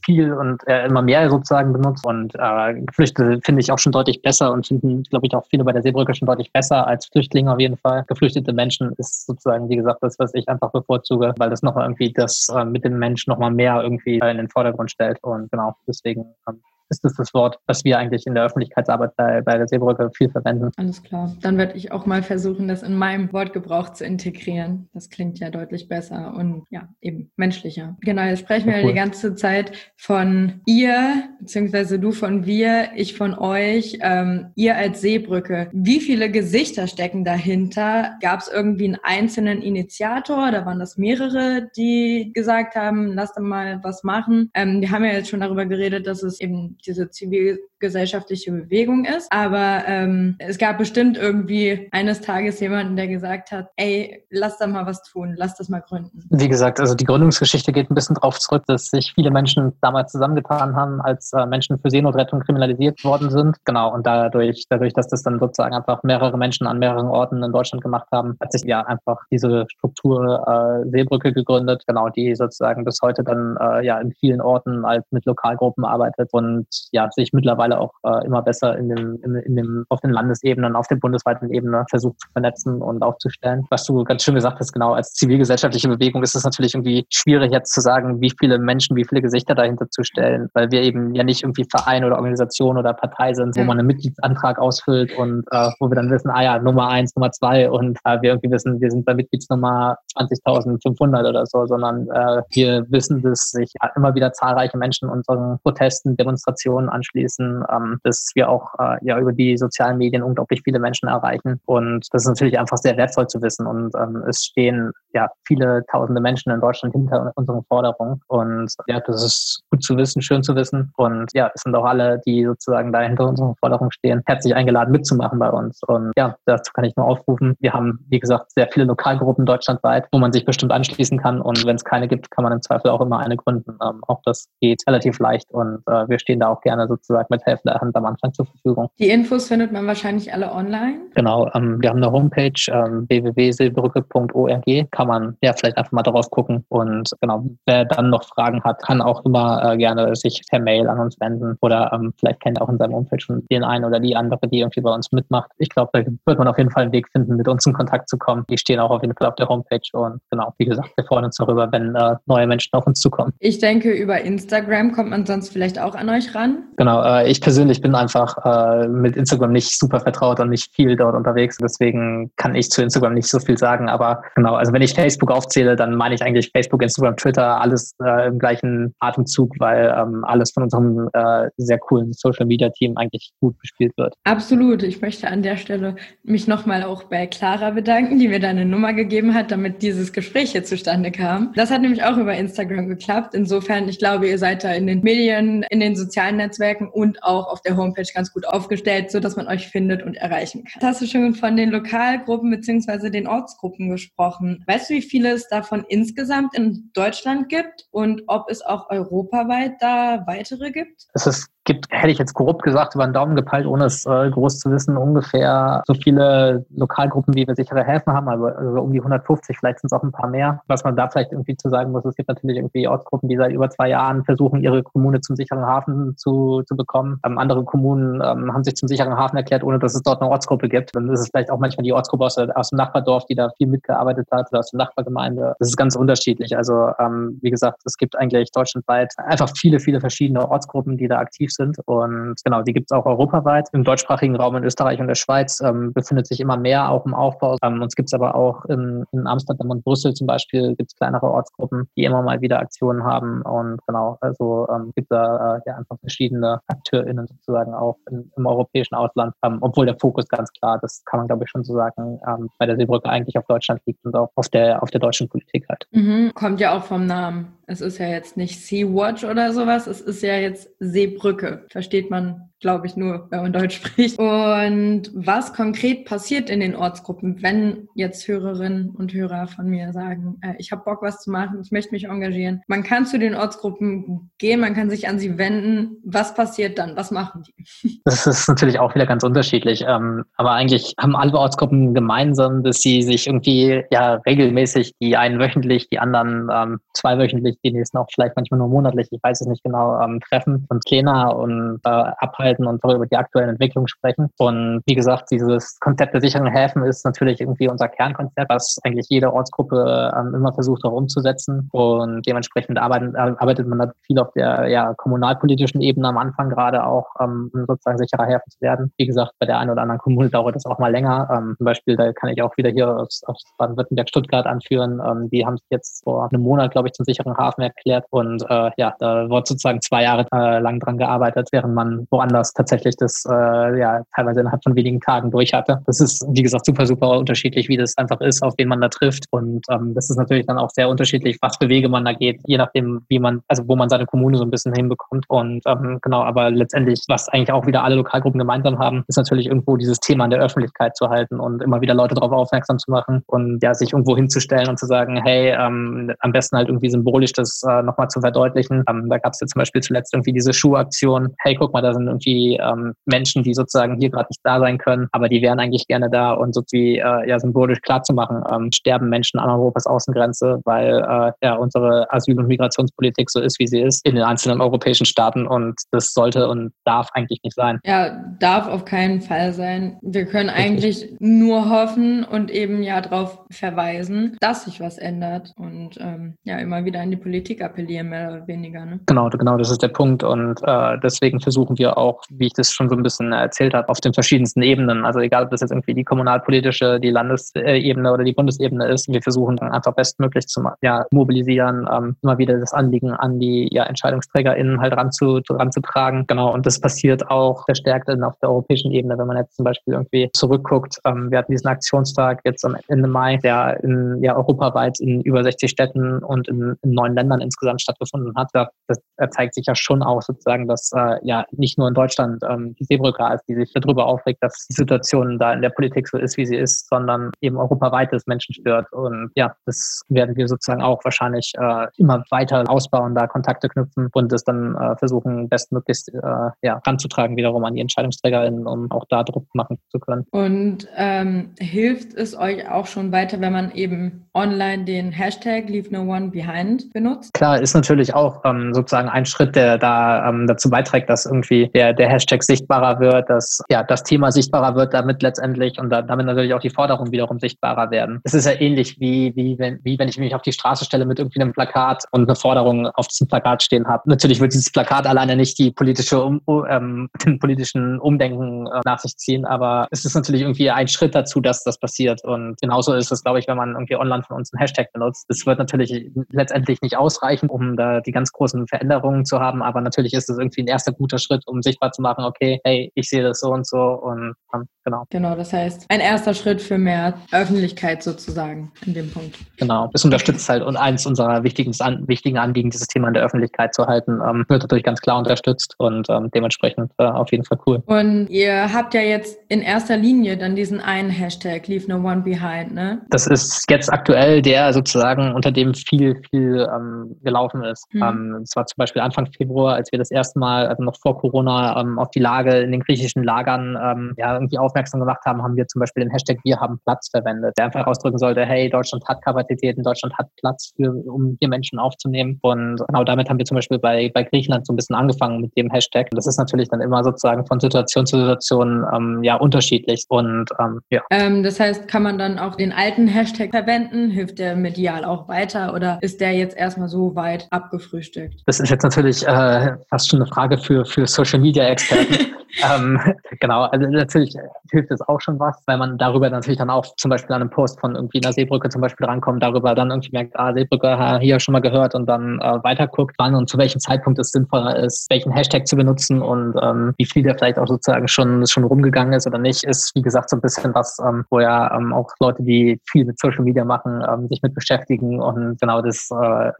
B: viel und äh, immer mehr sozusagen benutzt und äh, Geflüchtete finde ich auch schon deutlich besser und finden, glaube ich, auch viele bei der Seebrücke schon deutlich besser als Flüchtlinge auf jeden Fall. Geflüchtete Menschen ist sozusagen, wie gesagt, das, was ich einfach bevorzuge, weil das nochmal irgendwie das äh, mit dem Menschen nochmal mehr irgendwie in den Vordergrund stellt und genau, deswegen ähm, ist das das Wort, was wir eigentlich in der Öffentlichkeitsarbeit bei, bei der Seebrücke viel verwenden.
A: Alles klar. Dann werde ich auch mal versuchen, das in meinem Wortgebrauch zu integrieren. Das klingt ja deutlich besser und ja, eben menschlicher. Genau, jetzt sprechen wir cool. die ganze Zeit von ihr, beziehungsweise du von wir, ich von euch, ähm, ihr als Seebrücke. Wie viele Gesichter stecken dahinter? Gab es irgendwie einen einzelnen Initiator oder waren das mehrere, die gesagt haben, lass doch mal was machen? Ähm, wir haben ja jetzt schon darüber geredet, dass es eben diese zivilgesellschaftliche Bewegung ist. Aber ähm, es gab bestimmt irgendwie eines Tages jemanden, der gesagt hat, ey, lass da mal was tun, lass das mal gründen.
B: Wie gesagt, also die Gründungsgeschichte geht ein bisschen darauf zurück, dass sich viele Menschen damals zusammengetan haben, als äh, Menschen für Seenotrettung kriminalisiert worden sind. Genau, und dadurch, dadurch, dass das dann sozusagen einfach mehrere Menschen an mehreren Orten in Deutschland gemacht haben, hat sich ja einfach diese Struktur äh, Seebrücke gegründet, genau, die sozusagen bis heute dann äh, ja in vielen Orten als mit Lokalgruppen arbeitet und ja, sich mittlerweile auch äh, immer besser in dem, in, in dem, auf den Landesebenen, auf der bundesweiten Ebene versucht zu vernetzen und aufzustellen. Was du ganz schön gesagt hast, genau, als zivilgesellschaftliche Bewegung ist es natürlich irgendwie schwierig jetzt zu sagen, wie viele Menschen, wie viele Gesichter dahinter zu stellen, weil wir eben ja nicht irgendwie Verein oder Organisation oder Partei sind, wo man einen Mitgliedsantrag ausfüllt und äh, wo wir dann wissen, ah ja, Nummer eins, Nummer zwei und äh, wir irgendwie wissen, wir sind bei Mitgliedsnummer 20.500 oder so, sondern äh, wir wissen, dass sich ja, immer wieder zahlreiche Menschen unseren Protesten, Demonstrationen Demonstrationen anschließen, ähm, dass wir auch äh, ja über die sozialen Medien unglaublich viele Menschen erreichen. Und das ist natürlich einfach sehr wertvoll zu wissen. Und ähm, es stehen ja viele tausende Menschen in Deutschland hinter unseren Forderungen. Und ja, das ist gut zu wissen, schön zu wissen. Und ja, es sind auch alle, die sozusagen da hinter unseren Forderungen stehen, herzlich eingeladen mitzumachen bei uns. Und ja, dazu kann ich nur aufrufen. Wir haben, wie gesagt, sehr viele Lokalgruppen deutschlandweit, wo man sich bestimmt anschließen kann. Und wenn es keine gibt, kann man im Zweifel auch immer eine gründen. Ähm, auch das geht relativ leicht und äh, wir stehen stehen da auch gerne sozusagen mit helfender Hand am Anfang zur Verfügung.
A: Die Infos findet man wahrscheinlich alle online?
B: Genau, ähm, wir haben eine Homepage ähm, www.silbrücke.org, kann man ja vielleicht einfach mal darauf gucken und genau, wer dann noch Fragen hat, kann auch immer äh, gerne sich per Mail an uns wenden oder ähm, vielleicht kennt auch in seinem Umfeld schon den einen oder die andere, die irgendwie bei uns mitmacht. Ich glaube, da wird man auf jeden Fall einen Weg finden, mit uns in Kontakt zu kommen. Die stehen auch auf jeden Fall auf der Homepage und genau, wie gesagt, wir freuen uns darüber, wenn äh, neue Menschen auf uns zukommen.
A: Ich denke, über Instagram kommt man sonst vielleicht auch an euch ran.
B: Genau, äh, ich persönlich bin einfach äh, mit Instagram nicht super vertraut und nicht viel dort unterwegs. Deswegen kann ich zu Instagram nicht so viel sagen. Aber genau, also wenn ich Facebook aufzähle, dann meine ich eigentlich Facebook, Instagram, Twitter, alles äh, im gleichen Atemzug, weil ähm, alles von unserem äh, sehr coolen Social Media Team eigentlich gut bespielt wird.
A: Absolut. Ich möchte an der Stelle mich nochmal auch bei Clara bedanken, die mir deine Nummer gegeben hat, damit dieses Gespräch hier zustande kam. Das hat nämlich auch über Instagram geklappt. Insofern, ich glaube, ihr seid da in den Medien, in den sozialen Netzwerken und auch auf der Homepage ganz gut aufgestellt, so dass man euch findet und erreichen kann. Hast du schon von den Lokalgruppen beziehungsweise den Ortsgruppen gesprochen? Weißt du, wie viele es davon insgesamt in Deutschland gibt und ob es auch europaweit da weitere gibt?
B: Es ist gibt, hätte ich jetzt grob gesagt, über den Daumen gepeilt, ohne es äh, groß zu wissen, ungefähr so viele Lokalgruppen, wie wir sichere Häfen haben, also, also um die 150, vielleicht sind es auch ein paar mehr. Was man da vielleicht irgendwie zu sagen muss, es gibt natürlich irgendwie Ortsgruppen, die seit über zwei Jahren versuchen, ihre Kommune zum sicheren Hafen zu, zu bekommen. Ähm, andere Kommunen ähm, haben sich zum sicheren Hafen erklärt, ohne dass es dort eine Ortsgruppe gibt. Dann ist es vielleicht auch manchmal die Ortsgruppe aus, aus dem Nachbardorf, die da viel mitgearbeitet hat, oder aus der Nachbargemeinde. Das ist ganz unterschiedlich. Also ähm, wie gesagt, es gibt eigentlich deutschlandweit einfach viele, viele verschiedene Ortsgruppen, die da aktiv sind. Und genau, die gibt es auch europaweit. Im deutschsprachigen Raum in Österreich und der Schweiz ähm, befindet sich immer mehr auch im Aufbau. Ähm, uns gibt es aber auch in, in, Amsterdam und Brüssel zum Beispiel gibt es kleinere Ortsgruppen, die immer mal wieder Aktionen haben. Und genau, also ähm, gibt da äh, ja einfach verschiedene AkteurInnen sozusagen auch in, im europäischen Ausland, ähm, obwohl der Fokus ganz klar, das kann man glaube ich schon so sagen, ähm, bei der Seebrücke eigentlich auf Deutschland liegt und auch auf der, auf der deutschen Politik halt.
A: Mhm, kommt ja auch vom Namen. Es ist ja jetzt nicht Sea-Watch oder sowas, es ist ja jetzt Seebrücke. Versteht man glaube ich, nur, wenn man Deutsch spricht. Und was konkret passiert in den Ortsgruppen, wenn jetzt Hörerinnen und Hörer von mir sagen, äh, ich habe Bock, was zu machen, ich möchte mich engagieren. Man kann zu den Ortsgruppen gehen, man kann sich an sie wenden. Was passiert dann? Was machen die?
B: Das ist natürlich auch wieder ganz unterschiedlich. Ähm, aber eigentlich haben alle Ortsgruppen gemeinsam, dass sie sich irgendwie ja regelmäßig, die einen wöchentlich, die anderen ähm, zweiwöchentlich, die nächsten auch vielleicht manchmal nur monatlich, ich weiß es nicht genau, ähm, treffen und Pläne und abhalten halten und darüber die aktuellen Entwicklungen sprechen. Und wie gesagt, dieses Konzept der sicheren Häfen ist natürlich irgendwie unser Kernkonzept, was eigentlich jede Ortsgruppe immer versucht auch umzusetzen. Und dementsprechend arbeitet, arbeitet man da viel auf der ja, kommunalpolitischen Ebene am Anfang gerade auch, ähm, um sozusagen sicherer Häfen zu werden. Wie gesagt, bei der einen oder anderen Kommune dauert das auch mal länger. Ähm, zum Beispiel, da kann ich auch wieder hier aus, aus Baden-Württemberg Stuttgart anführen. Ähm, die haben sich jetzt vor einem Monat, glaube ich, zum sicheren Hafen erklärt. Und äh, ja, da wird sozusagen zwei Jahre äh, lang dran gearbeitet, während man woanders tatsächlich das äh, ja teilweise innerhalb von wenigen Tagen durch hatte. Das ist, wie gesagt, super, super unterschiedlich, wie das einfach ist, auf wen man da trifft. Und ähm, das ist natürlich dann auch sehr unterschiedlich, was für Wege man da geht, je nachdem, wie man, also wo man seine Kommune so ein bisschen hinbekommt. Und ähm, genau, aber letztendlich, was eigentlich auch wieder alle Lokalgruppen gemeinsam haben, ist natürlich irgendwo dieses Thema in der Öffentlichkeit zu halten und immer wieder Leute darauf aufmerksam zu machen und ja, sich irgendwo hinzustellen und zu sagen, hey, ähm, am besten halt irgendwie symbolisch das äh, nochmal zu verdeutlichen. Ähm, da gab es ja zum Beispiel zuletzt irgendwie diese Schuhaktion. Hey, guck mal, da sind irgendwie ähm, Menschen, die sozusagen hier gerade nicht da sein können, aber die wären eigentlich gerne da und so wie äh, ja symbolisch klar zu machen, ähm, sterben Menschen an Europas Außengrenze, weil äh, ja unsere Asyl- und Migrationspolitik so ist, wie sie ist in den einzelnen europäischen Staaten und das sollte und darf eigentlich nicht sein.
A: Ja, darf auf keinen Fall sein. Wir können Richtig. eigentlich nur hoffen und eben ja darauf verweisen, dass sich was ändert und ähm, ja immer wieder an die Politik appellieren, mehr oder weniger. Ne?
B: Genau, genau, das ist der Punkt und äh, deswegen versuchen wir auch wie ich das schon so ein bisschen erzählt habe, auf den verschiedensten Ebenen. Also egal, ob das jetzt irgendwie die kommunalpolitische, die Landesebene oder die Bundesebene ist, wir versuchen dann einfach bestmöglich zu ja, mobilisieren, ähm, immer wieder das Anliegen an die ja, EntscheidungsträgerInnen halt ranzu, ranzutragen. Genau, und das passiert auch verstärkt auf der europäischen Ebene, wenn man jetzt zum Beispiel irgendwie zurückguckt. Ähm, wir hatten diesen Aktionstag jetzt am Ende Mai, der in, ja, europaweit in über 60 Städten und in, in neun Ländern insgesamt stattgefunden hat. Das, das zeigt sich ja schon auch sozusagen, dass äh, ja nicht nur in Deutschland ähm, die Seebrücke als die sich darüber aufregt, dass die Situation da in der Politik so ist, wie sie ist, sondern eben europaweit das Menschen stört. Und ja, das werden wir sozusagen auch wahrscheinlich äh, immer weiter ausbauen, da Kontakte knüpfen und es dann äh, versuchen, bestmöglichst äh, ja, ranzutragen wiederum an die EntscheidungsträgerInnen, um auch da Druck machen zu können.
A: Und ähm, hilft es euch auch schon weiter, wenn man eben online den Hashtag Leave No One Behind benutzt?
B: Klar, ist natürlich auch ähm, sozusagen ein Schritt, der da ähm, dazu beiträgt, dass irgendwie der, der Hashtag sichtbarer wird, dass ja das Thema sichtbarer wird, damit letztendlich und da, damit natürlich auch die Forderungen wiederum sichtbarer werden. Es ist ja ähnlich wie, wie, wenn, wie wenn ich mich auf die Straße stelle mit irgendwie einem Plakat und eine Forderung auf diesem Plakat stehen habe. Natürlich wird dieses Plakat alleine nicht die politische um, ähm, den politischen Umdenken äh, nach sich ziehen, aber es ist natürlich irgendwie ein Schritt dazu, dass das passiert. Und genauso ist es, glaube ich, wenn man irgendwie online von uns einen Hashtag benutzt. Es wird natürlich letztendlich nicht ausreichen, um da die ganz großen Veränderungen zu haben, aber natürlich ist es irgendwie ein erster guter Schritt, um sichtbar zu machen, okay, hey, ich sehe das so und so und um, genau.
A: Genau, das heißt, ein erster Schritt für mehr Öffentlichkeit sozusagen in dem Punkt.
B: Genau, das unterstützt halt und eins unserer wichtigen, wichtigen Anliegen, dieses Thema in der Öffentlichkeit zu halten, ähm, wird dadurch ganz klar unterstützt und ähm, dementsprechend äh, auf jeden Fall cool.
A: Und ihr habt ja jetzt in erster Linie dann diesen einen Hashtag, Leave No One Behind, ne?
B: Das ist jetzt aktuell der sozusagen, unter dem viel, viel ähm, gelaufen ist. Mhm. Ähm, es war zum Beispiel Anfang Februar, als wir das erste Mal, also noch vor Corona, ähm, auf die Lage in den griechischen Lagern ähm, ja, irgendwie aufmerksam gemacht haben, haben wir zum Beispiel den Hashtag Wir haben Platz verwendet, der einfach ausdrücken sollte, hey, Deutschland hat Kapazitäten, Deutschland hat Platz, für, um hier Menschen aufzunehmen. Und genau damit haben wir zum Beispiel bei, bei Griechenland so ein bisschen angefangen mit dem Hashtag. Und das ist natürlich dann immer sozusagen von Situation zu Situation ähm, ja unterschiedlich. Und ähm, ja.
A: Ähm, das heißt, kann man dann auch den alten Hashtag verwenden? Hilft der medial auch weiter oder ist der jetzt erstmal so weit abgefrühstückt?
B: Das ist jetzt natürlich äh, fast schon eine Frage für, für Social Media Experten. ähm, genau, also natürlich hilft es auch schon was, weil man darüber natürlich dann auch zum Beispiel an einem Post von irgendwie einer Seebrücke zum Beispiel rankommt, darüber dann irgendwie merkt, ah, Seebrücke, hier schon mal gehört und dann äh, weiterguckt, wann und zu welchem Zeitpunkt es sinnvoller ist, welchen Hashtag zu benutzen und ähm, wie viel der vielleicht auch sozusagen schon, schon rumgegangen ist oder nicht, ist wie gesagt so ein bisschen was, ähm, wo ja ähm, auch Leute, die viel mit Social Media machen, ähm, sich mit beschäftigen und genau das äh,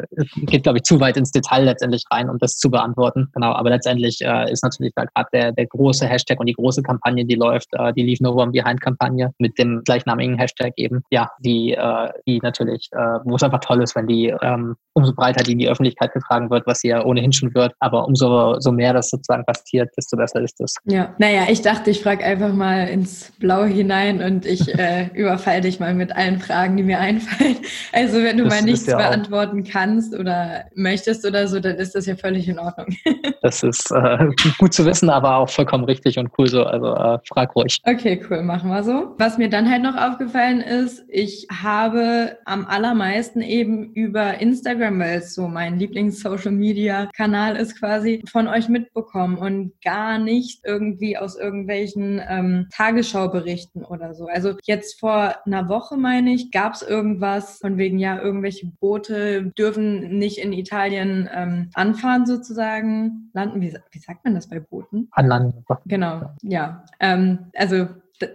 B: geht, glaube ich, zu weit ins Detail letztendlich rein, um das zu beantworten. Genau, aber letztendlich äh, ist natürlich da gerade der, der große Hashtag und die große Kampagne, die läuft, äh, die Leave No One Behind Kampagne mit dem gleichnamigen Hashtag eben, ja, die, äh, die natürlich, äh, wo es einfach toll ist, wenn die ähm, umso breiter die in die Öffentlichkeit getragen wird, was sie ja ohnehin schon wird, aber umso so mehr das sozusagen passiert, desto besser ist es.
A: Ja, naja, ich dachte, ich frage einfach mal ins Blaue hinein und ich äh, überfalle dich mal mit allen Fragen, die mir einfallen. Also wenn du das mal nichts ja beantworten kannst oder möchtest oder so, dann ist das ja völlig in Ordnung.
B: das ist äh, gut zu wissen, aber auch vollkommen richtig und cool so. Also äh, frag ruhig.
A: Okay, cool, machen wir so. Was mir dann halt noch aufgefallen ist, ich habe am allermeisten eben über Instagram, weil es so mein Lieblings-Social-Media-Kanal ist quasi, von euch mitbekommen und gar nicht irgendwie aus irgendwelchen ähm, Tagesschauberichten oder so. Also jetzt vor einer Woche, meine ich, gab es irgendwas von wegen, ja, irgendwelche Boote dürfen nicht in Italien ähm, anfahren sozusagen, landen. Wie, wie sagt man das bei Booten?
B: Anlanden.
A: Genau, ja. Ähm, also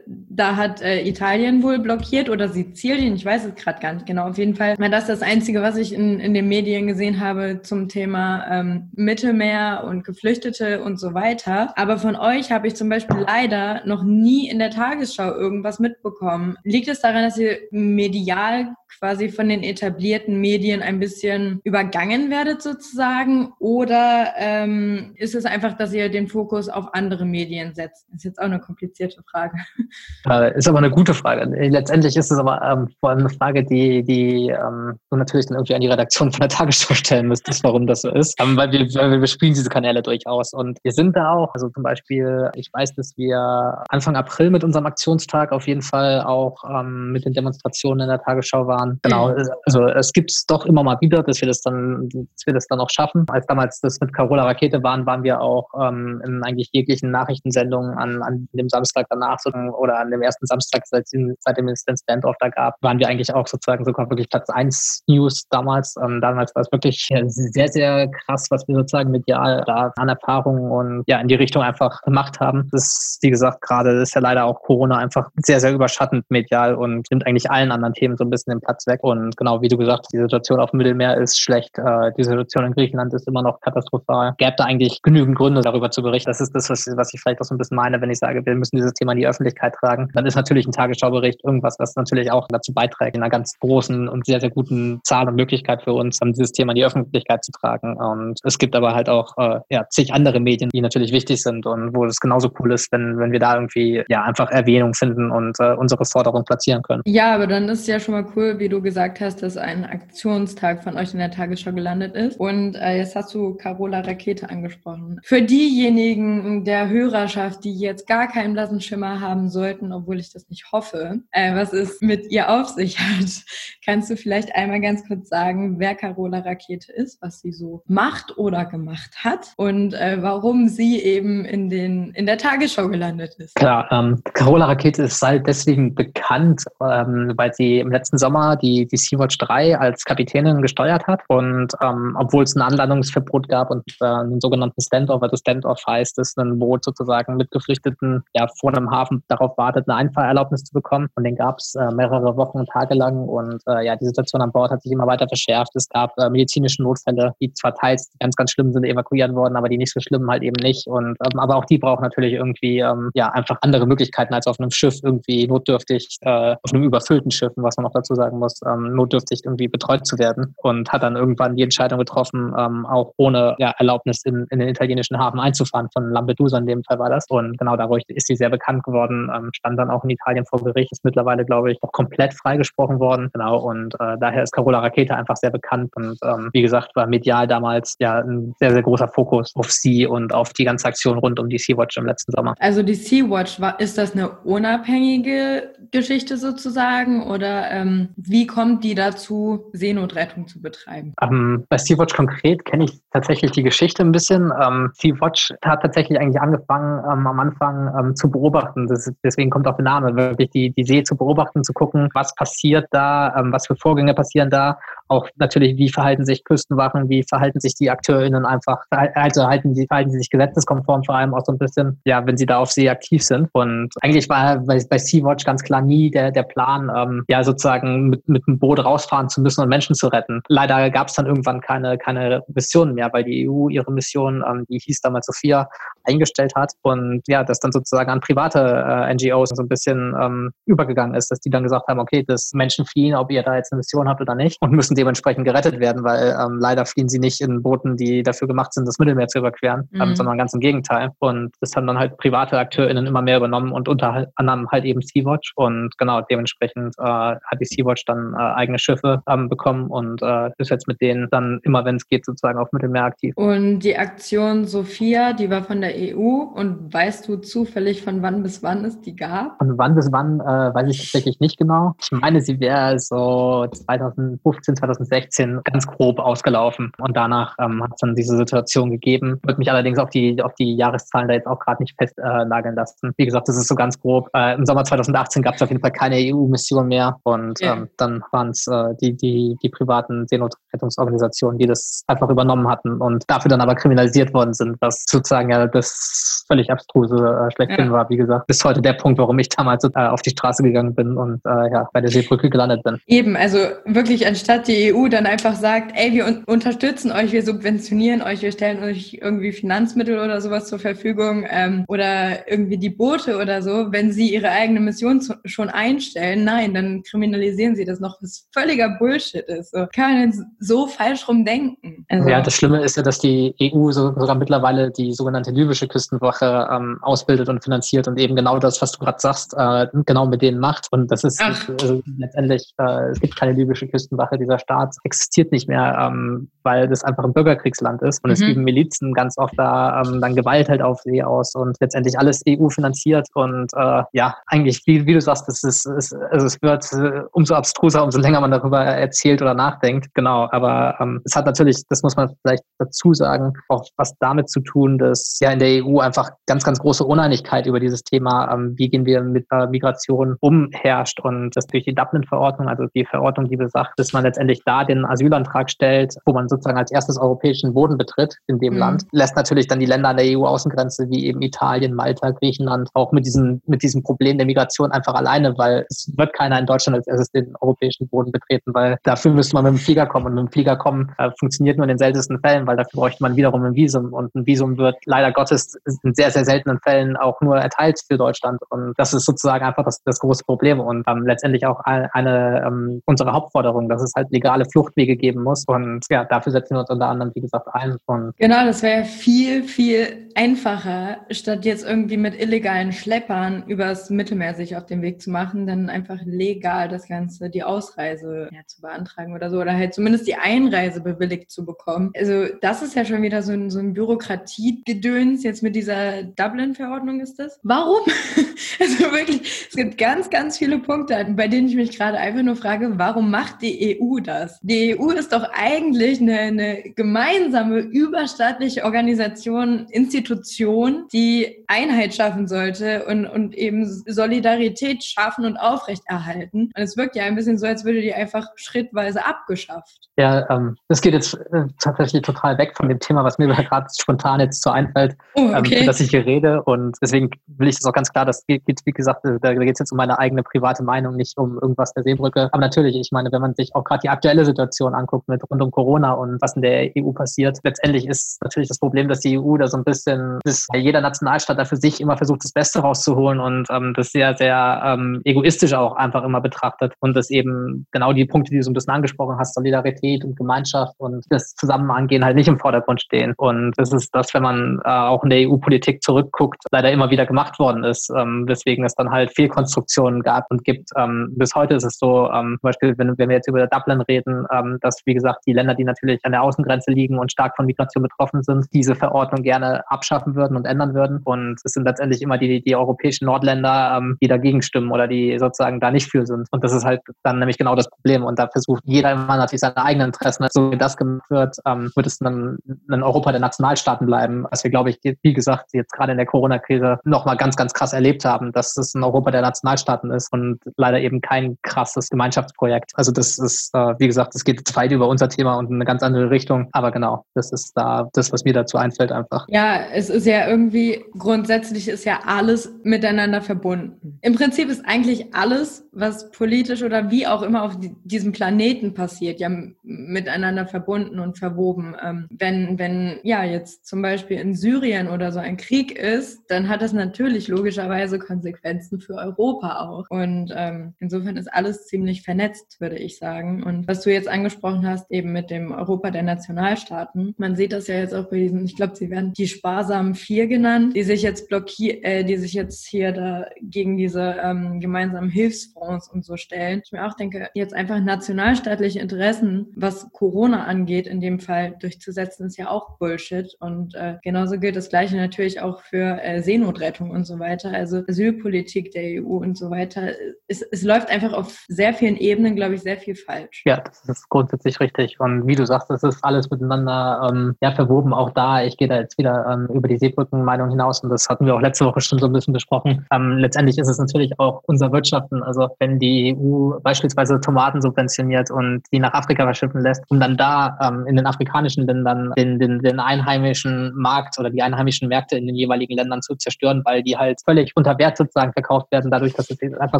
A: da hat äh, Italien wohl blockiert oder Sizilien, ich weiß es gerade gar nicht genau. Auf jeden Fall, das ist das Einzige, was ich in, in den Medien gesehen habe zum Thema ähm, Mittelmeer und Geflüchtete und so weiter. Aber von euch habe ich zum Beispiel leider noch nie in der Tagesschau irgendwas mitbekommen. Liegt es daran, dass ihr medial quasi von den etablierten Medien ein bisschen übergangen werdet sozusagen? Oder ähm, ist es einfach, dass ihr den Fokus auf andere Medien setzt? Das ist jetzt auch eine komplizierte Frage.
B: Äh, ist aber eine gute Frage. Letztendlich ist es aber ähm, vor allem eine Frage, die, die ähm, du natürlich dann irgendwie an die Redaktion von der Tagesschau stellen müsstest, warum das so ist. Ähm, weil, wir, weil wir bespielen diese Kanäle durchaus. Und wir sind da auch, also zum Beispiel, ich weiß, dass wir Anfang April mit unserem Aktionstag auf jeden Fall auch ähm, mit den Demonstrationen in der Tagesschau waren. Genau, mhm. also es gibt es doch immer mal wieder, dass wir das dann, dass wir das dann auch schaffen. Als damals das mit Carola Rakete waren, waren wir auch ähm, in eigentlich jeglichen Nachrichtensendungen an, an dem Samstag danach so Oder an dem ersten Samstag, seit, seitdem es Standoff da gab, waren wir eigentlich auch sozusagen sogar wirklich Platz 1 News damals. Ähm, damals war es wirklich sehr, sehr krass, was wir sozusagen medial da an Erfahrungen und ja in die Richtung einfach gemacht haben. Das ist, wie gesagt, gerade ist ja leider auch Corona einfach sehr, sehr überschattend medial und nimmt eigentlich allen anderen Themen so ein bisschen den Platz weg. Und genau wie du gesagt hast, die Situation auf dem Mittelmeer ist schlecht. Äh, die Situation in Griechenland ist immer noch katastrophal. Gäbe da eigentlich genügend Gründe, darüber zu berichten. Das ist das, was ich vielleicht auch so ein bisschen meine, wenn ich sage, wir müssen dieses Thema in die Öffentlichkeit tragen. Dann ist natürlich ein Tagesschaubericht irgendwas, was natürlich auch dazu beiträgt, in einer ganz großen und sehr, sehr guten Zahl und Möglichkeit für uns, um dieses Thema in die Öffentlichkeit zu tragen. Und es gibt aber halt auch äh, ja, zig andere Medien, die natürlich wichtig sind und wo es genauso cool ist, wenn, wenn wir da irgendwie ja einfach Erwähnung finden und äh, unsere Forderung platzieren können.
A: Ja, aber dann ist ja schon mal cool, wie du gesagt hast, dass ein Aktionstag von euch in der Tagesschau gelandet ist. Und äh, jetzt hast du Carola Rakete angesprochen. Für diejenigen der Hörerschaft, die jetzt gar keinen blassen Schimmer haben sollten, obwohl ich das nicht hoffe, äh, was es mit ihr auf sich hat, kannst du vielleicht einmal ganz kurz sagen, wer Carola Rakete ist, was sie so macht oder gemacht hat und äh, warum sie eben in, den, in der Tagesschau gelandet ist?
B: Klar, ähm, Carola Rakete ist halt deswegen bekannt, ähm, weil sie im letzten Sommer die, die Sea-Watch 3 als Kapitänin gesteuert hat und ähm, obwohl es ein Anlandungsverbot gab und äh, einen sogenannten Standoff, also Standoff heißt es, ein Boot sozusagen mit Geflüchteten ja vor einem Hafen darauf wartet, eine Einfahrerlaubnis zu bekommen. Und den gab es äh, mehrere Wochen und Tage lang. Und äh, ja, die Situation an Bord hat sich immer weiter verschärft. Es gab äh, medizinische Notfälle, die zwar teils ganz, ganz schlimm sind, evakuiert worden, aber die nicht so schlimm halt eben nicht. Und ähm, aber auch die brauchen natürlich irgendwie ähm, ja einfach andere Möglichkeiten als auf einem Schiff irgendwie notdürftig, äh, auf einem überfüllten Schiff, was man noch dazu sagen muss, ähm, notdürftig irgendwie betreut zu werden. Und hat dann irgendwann die Entscheidung getroffen, ähm, auch ohne ja, Erlaubnis in, in den italienischen Hafen einzufahren, von Lampedusa in dem Fall war das. Und genau dadurch ist sie sehr bekannt geworden, ähm, stand dann auch in Italien vor Gericht, ist mittlerweile, glaube ich, auch komplett freigesprochen worden. Genau, und äh, daher ist Carola Rakete einfach sehr bekannt und ähm, wie gesagt, war medial damals ja ein sehr, sehr großer Fokus auf sie und auf die ganze Aktion rund um die Sea-Watch im letzten Sommer.
A: Also die Sea-Watch, ist das eine unabhängige Geschichte sozusagen oder ähm, wie kommt die dazu, Seenotrettung zu betreiben?
B: Ähm, bei Sea-Watch konkret kenne ich tatsächlich die Geschichte ein bisschen. Ähm, Sea-Watch hat tatsächlich eigentlich angefangen, ähm, am Anfang zu beobachten. Deswegen kommt auch der Name, wirklich die, die See zu beobachten, zu gucken, was passiert da, ähm, was für Vorgänge passieren da. Auch natürlich, wie verhalten sich Küstenwachen, wie verhalten sich die AkteurInnen einfach, also halten die, verhalten sie sich gesetzeskonform vor allem auch so ein bisschen, ja, wenn sie da auf See aktiv sind. Und eigentlich war bei, bei Sea-Watch ganz klar nie der, der Plan, ähm, ja, sozusagen mit, mit einem Boot rausfahren zu müssen und Menschen zu retten. Leider gab es dann irgendwann keine, keine Missionen mehr, weil die EU ihre Mission, ähm, die hieß damals Sophia, eingestellt hat und ja, das dann sozusagen an private äh, NGOs so ein bisschen ähm, übergegangen ist, dass die dann gesagt haben, okay, dass Menschen fliehen, ob ihr da jetzt eine Mission habt oder nicht und müssen dementsprechend gerettet werden, weil ähm, leider fliehen sie nicht in Booten, die dafür gemacht sind, das Mittelmeer zu überqueren, ähm, mhm. ähm, sondern ganz im Gegenteil. Und das haben dann halt private AkteurInnen immer mehr übernommen und unter anderem halt eben Sea-Watch und genau dementsprechend äh, hat die Sea-Watch dann äh, eigene Schiffe ähm, bekommen und äh, ist jetzt mit denen dann immer, wenn es geht, sozusagen auf Mittelmeer aktiv.
A: Und die Aktion Sophia, die war von der EU und weißt du zufällig, von wann bis wann es die gab?
B: Von wann bis wann äh, weiß ich tatsächlich nicht genau. Ich meine, sie wäre so 2015, 2016 ganz grob ausgelaufen und danach ähm, hat es dann diese Situation gegeben. Würde mich allerdings auf die, auf die Jahreszahlen da jetzt auch gerade nicht festnageln äh, lassen. Wie gesagt, das ist so ganz grob. Äh, Im Sommer 2018 gab es auf jeden Fall keine EU-Mission mehr und ja. ähm, dann waren es äh, die, die, die privaten Seenotrettungsorganisationen, die das einfach übernommen hatten und dafür dann aber kriminalisiert worden sind, was sozusagen ja das völlig abstruse äh, schlechthin ja. war, wie gesagt. Bis heute der Punkt, warum ich damals äh, auf die Straße gegangen bin und äh, ja, bei der Seebrücke gelandet bin.
A: Eben, also wirklich anstatt die EU dann einfach sagt, ey, wir un unterstützen euch, wir subventionieren euch, wir stellen euch irgendwie Finanzmittel oder sowas zur Verfügung ähm, oder irgendwie die Boote oder so, wenn sie ihre eigene Mission zu, schon einstellen, nein, dann kriminalisieren sie das noch, was völliger Bullshit ist. So, kann man denn so falsch rumdenken?
B: Also, ja, das Schlimme ist ja, dass die EU so, sogar mittlerweile die sogenannte libysche Küstenwache ähm, ausbildet und finanziert und eben genau das, was du gerade sagst, äh, genau mit denen macht. Und das ist also, letztendlich, äh, es gibt keine libysche Küstenwache, dieser Staat existiert nicht mehr, ähm, weil das einfach ein Bürgerkriegsland ist und mhm. es üben Milizen ganz oft da ähm, dann Gewalt halt auf sie aus und letztendlich alles EU finanziert und äh, ja, eigentlich, wie, wie du sagst, es, ist, es, also es wird äh, umso abstruser, umso länger man darüber erzählt oder nachdenkt. Genau, aber ähm, es hat natürlich, das muss man vielleicht dazu sagen, auch was damit zu tun, dass ja in der EU einfach ganz, ganz große Uneinigkeit über dieses Thema, ähm, wie gehen wir mit äh, Migration um, herrscht und das durch die Dublin-Verordnung, also die Verordnung, die besagt, dass man letztendlich da den Asylantrag stellt, wo man sozusagen als erstes europäischen Boden betritt in dem mhm. Land, lässt natürlich dann die Länder an der EU-Außengrenze wie eben Italien, Malta, Griechenland auch mit diesem, mit diesem Problem der Migration einfach alleine, weil es wird keiner in Deutschland als erstes den europäischen Boden betreten, weil dafür müsste man mit dem Flieger kommen und mit dem Flieger kommen äh, funktioniert nur in den seltensten Fällen, weil dafür bräuchte man wiederum ein Visum und ein Visum wird leider Gottes in sehr, sehr seltenen Fällen auch nur erteilt für Deutschland und das ist sozusagen einfach das, das große Problem und ähm, letztendlich auch eine ähm, unsere Hauptforderung, dass es halt legale Fluchtwege geben muss und ja, dafür setzen wir uns unter anderem, wie gesagt, ein. Und
A: genau, das wäre viel, viel einfacher, statt jetzt irgendwie mit illegalen Schleppern übers Mittelmeer sich auf den Weg zu machen, dann einfach legal das Ganze, die Ausreise ja, zu beantragen oder so, oder halt zumindest die Einreise bewilligt zu bekommen. Also das ist ja schon wieder so ein, so ein Bürokratiegedöns, jetzt mit dieser Dublin-Verordnung ist das. Warum? also wirklich, es gibt ganz, ganz viele Punkte, bei denen ich mich gerade einfach nur frage, warum macht die EU das? Die EU ist doch eigentlich eine, eine gemeinsame, überstaatliche Organisation, Institution, die Einheit schaffen sollte und, und eben Solidarität schaffen und aufrechterhalten. Und es wirkt ja ein bisschen so, als würde die einfach schrittweise abgeschafft.
B: Ja, ähm, das geht jetzt äh, tatsächlich total weg von dem Thema, was mir gerade spontan jetzt so einfällt, oh, okay. ähm, dass ich hier rede. Und deswegen will ich das auch ganz klar, das geht, wie gesagt, äh, da geht es jetzt um meine eigene private Meinung, nicht um irgendwas der Seebrücke. Aber natürlich, ich meine, wenn man sich auch gerade die aktuelle Situation anguckt mit rund um Corona und was in der EU passiert, letztendlich ist natürlich das Problem, dass die EU da so ein bisschen, dass jeder Nationalstaat da für sich immer versucht, das Beste rauszuholen und ähm, das sehr, sehr ähm, egoistisch auch einfach immer betrachtet und das eben genau die Punkte, die du so ein bisschen angesprochen hast, Solidarität und Gemeinschaft und das Zusammenangehen halt nicht im Vordergrund stehen. Und das ist das, wenn man äh, auch in der EU-Politik zurückguckt, leider immer wieder gemacht worden ist, ähm, weswegen es dann halt Fehlkonstruktionen gab und gibt. Ähm, bis heute ist es so, ähm, zum Beispiel, wenn, wenn wir jetzt über Dublin reden, ähm, dass, wie gesagt, die Länder, die natürlich an der Außengrenze liegen und stark von Migration betroffen sind, diese Verordnung gerne abschaffen würden und ändern würden. Und es sind letztendlich immer die, die europäischen Nordländer, ähm, die dagegen stimmen oder die sozusagen da nicht für sind. Und das ist halt dann nämlich genau das Problem. Und da versucht jeder immer natürlich seine eigenen Interessen, so wie das gemacht wird, ähm, wird es ein Europa der Nationalstaaten bleiben, was wir, glaube ich, wie gesagt, jetzt gerade in der Corona-Krise nochmal ganz, ganz krass erlebt haben, dass es ein Europa der Nationalstaaten ist und leider eben kein krasses Gemeinschaftsprojekt. Also das ist, äh, wie gesagt, das geht weit über unser Thema und in eine ganz andere Richtung. Aber genau, das ist da das, was mir dazu einfällt einfach.
A: Ja, es ist ja irgendwie, grundsätzlich ist ja alles miteinander verbunden. Im Prinzip ist eigentlich alles, was politisch oder wie auch immer auf diesem Planeten passiert, ja miteinander verbunden und verwoben. Ähm, wenn, wenn ja jetzt zum Beispiel in Syrien oder so ein Krieg ist, dann hat das natürlich logischerweise Konsequenzen für Europa auch. Und ähm, insofern ist alles ziemlich vernetzt, würde ich sagen. Und was du jetzt angesprochen hast, eben mit dem Europa der Nationalstaaten, man sieht das ja jetzt auch bei diesen, ich glaube, sie werden die sparsamen vier genannt, die sich jetzt blockieren, äh, die sich jetzt hier da gegen diese ähm, gemeinsamen Hilfsfonds und so stellen. Ich mir auch denke, jetzt einfach nationalstaatliche Interessen, was Corona angeht, in dem Fall durchzusetzen, ist ja auch Bullshit. Und äh, genauso gilt das Gleiche natürlich auch für äh, Seenotrettung und so weiter. Also Asylpolitik der EU und so weiter. Es, es läuft einfach auf sehr vielen Ebenen, glaube ich, sehr viel falsch.
B: Ja, das ist grundsätzlich richtig. Und wie du sagst, es ist alles miteinander ähm, ja, verwoben. Auch da, ich gehe da jetzt wieder ähm, über die Seebrückenmeinung hinaus und das hatten wir auch letzte Woche schon so ein bisschen besprochen. Ähm, letztendlich ist es natürlich auch unser Wirtschaften. Also wenn die EU beispielsweise Tomaten subventioniert und die nach Afrika verschiffen lässt, um dann da ähm, in den afrikanischen Ländern den, den, den einheimischen Markt oder die einheimischen Märkte in den jeweiligen Ländern zu zerstören, weil die halt völlig unter Wert sozusagen verkauft werden, dadurch, dass es einfach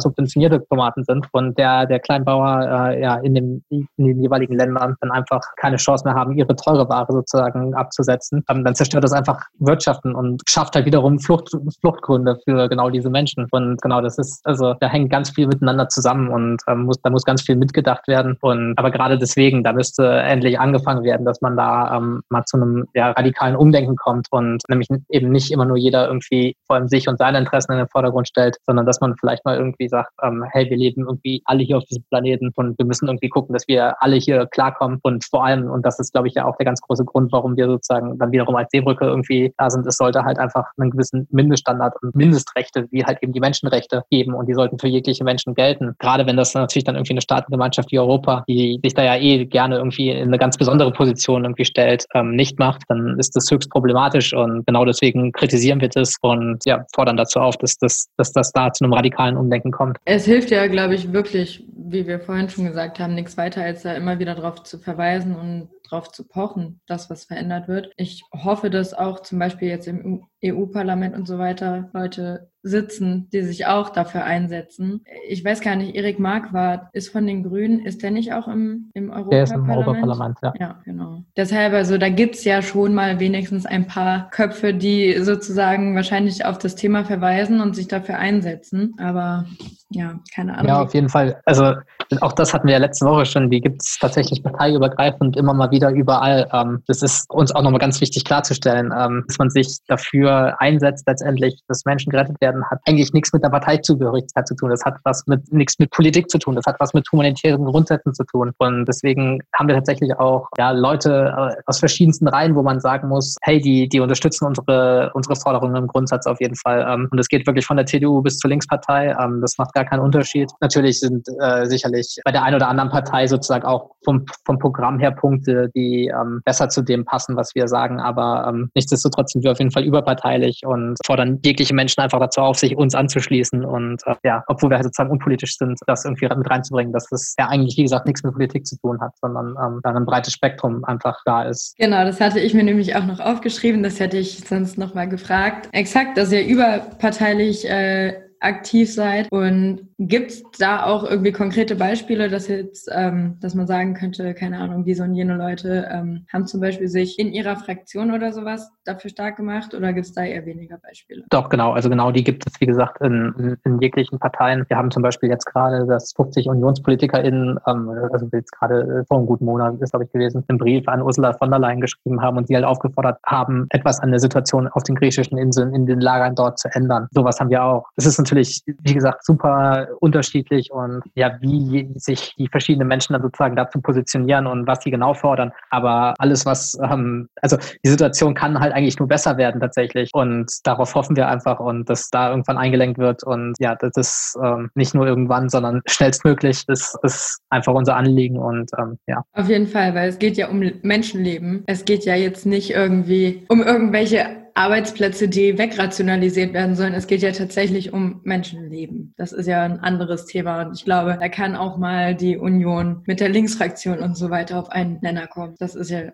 B: subventionierte Tomaten sind und der, der Kleinbauer äh, ja in, dem, in den jeweiligen Ländern dann einfach keine Chance mehr haben, ihre teure Ware sozusagen abzusetzen, ähm, dann zerstört das einfach Wirtschaften und schafft halt wiederum Flucht, Fluchtgründe für genau diese Menschen. Und genau das ist, also da hängt ganz viel miteinander zusammen und ähm, muss, da muss ganz viel mitgedacht werden. Und aber gerade deswegen, da müsste endlich angefangen werden, dass man da ähm, mal zu einem ja, radikalen Umdenken kommt und nämlich eben nicht immer nur jeder irgendwie vor allem sich und seine Interessen in den Vordergrund stellt, sondern dass man vielleicht mal irgendwie sagt, ähm, hey, wir leben irgendwie alle hier auf diesem Planeten und wir müssen irgendwie gucken, dass wir alle hier klarkommen und vor allem, und das ist, glaube ich, ja auch der ganz große Grund, warum wir sozusagen dann wiederum als Seebrücke irgendwie da sind, es sollte halt einfach einen gewissen Mindeststandard und Mindestrechte, wie halt eben die Menschenrechte geben und die sollten für jegliche Menschen gelten. Gerade wenn das natürlich dann irgendwie eine Staatengemeinschaft wie Europa, die sich da ja eh gerne irgendwie in eine ganz besondere Position irgendwie stellt, ähm, nicht macht, dann ist das höchst problematisch und genau deswegen kritisieren wir das und ja, fordern dazu auf, dass das, dass das da zu einem radikalen Umdenken kommt.
A: Es hilft ja, glaube ich, wirklich, wie wir vorhin schon gesagt haben, nichts weiter, als da immer wieder darauf zu verweisen und darauf zu pochen, dass was verändert wird. Ich hoffe, dass auch zum Beispiel jetzt im EU-Parlament und so weiter Leute sitzen, die sich auch dafür einsetzen. Ich weiß gar nicht, Erik Marquardt ist von den Grünen, ist der nicht auch im, im Europaparlament? Der ist im Europaparlament, ja. Ja, genau. Deshalb, also da gibt's ja schon mal wenigstens ein paar Köpfe, die sozusagen wahrscheinlich auf das Thema verweisen und sich dafür einsetzen. Aber ja, keine Ahnung.
B: Ja, auf jeden Fall. Also auch das hatten wir ja letzte Woche schon. Die gibt es tatsächlich parteiübergreifend immer mal wieder überall. Ähm, das ist uns auch nochmal ganz wichtig klarzustellen, ähm, dass man sich dafür einsetzt, letztendlich, dass Menschen gerettet werden, hat eigentlich nichts mit der Parteizugehörigkeit zu tun. Das hat was mit nichts mit Politik zu tun. Das hat was mit humanitären Grundsätzen zu tun. Und deswegen haben wir tatsächlich auch ja, Leute äh, aus verschiedensten Reihen, wo man sagen muss, hey, die, die unterstützen unsere, unsere Forderungen im Grundsatz auf jeden Fall. Ähm, und es geht wirklich von der CDU bis zur Linkspartei. das macht gar keinen Unterschied. Natürlich sind äh, sicherlich bei der einen oder anderen Partei sozusagen auch vom, vom Programm her Punkte, die ähm, besser zu dem passen, was wir sagen. Aber ähm, nichtsdestotrotz sind wir auf jeden Fall überparteilich und fordern jegliche Menschen einfach dazu auf, sich uns anzuschließen. Und äh, ja, obwohl wir halt sozusagen unpolitisch sind, das irgendwie mit reinzubringen, dass das ja eigentlich, wie gesagt, nichts mit Politik zu tun hat, sondern ähm, da ein breites Spektrum einfach da ist.
A: Genau, das hatte ich mir nämlich auch noch aufgeschrieben. Das hätte ich sonst noch mal gefragt. Exakt, dass ihr überparteilich äh, aktiv seid. Und gibt es da auch irgendwie konkrete Beispiele, dass jetzt, ähm, dass man sagen könnte, keine Ahnung, diese und jene Leute ähm, haben zum Beispiel sich in ihrer Fraktion oder sowas dafür stark gemacht oder gibt es da eher weniger Beispiele?
B: Doch, genau. Also genau die gibt es, wie gesagt, in, in, in jeglichen Parteien. Wir haben zum Beispiel jetzt gerade das 50 UnionspolitikerInnen, ähm, also jetzt gerade vor einem guten Monat ist, glaube ich, gewesen, einen Brief an Ursula von der Leyen geschrieben haben und sie halt aufgefordert haben, etwas an der Situation auf den griechischen Inseln, in den Lagern dort zu ändern. Sowas haben wir auch. Es ist natürlich, wie gesagt, super unterschiedlich und ja, wie sich die verschiedenen Menschen dann sozusagen dazu positionieren und was sie genau fordern. Aber alles, was, ähm, also die Situation kann halt eigentlich nur besser werden tatsächlich und darauf hoffen wir einfach und dass da irgendwann eingelenkt wird und ja, das ist ähm, nicht nur irgendwann, sondern schnellstmöglich ist, ist einfach unser Anliegen und ähm, ja.
A: Auf jeden Fall, weil es geht ja um Menschenleben. Es geht ja jetzt nicht irgendwie um irgendwelche Arbeitsplätze, die wegrationalisiert werden sollen. Es geht ja tatsächlich um Menschenleben. Das ist ja ein anderes Thema. Und ich glaube, da kann auch mal die Union mit der Linksfraktion und so weiter auf einen Nenner kommen. Das ist ja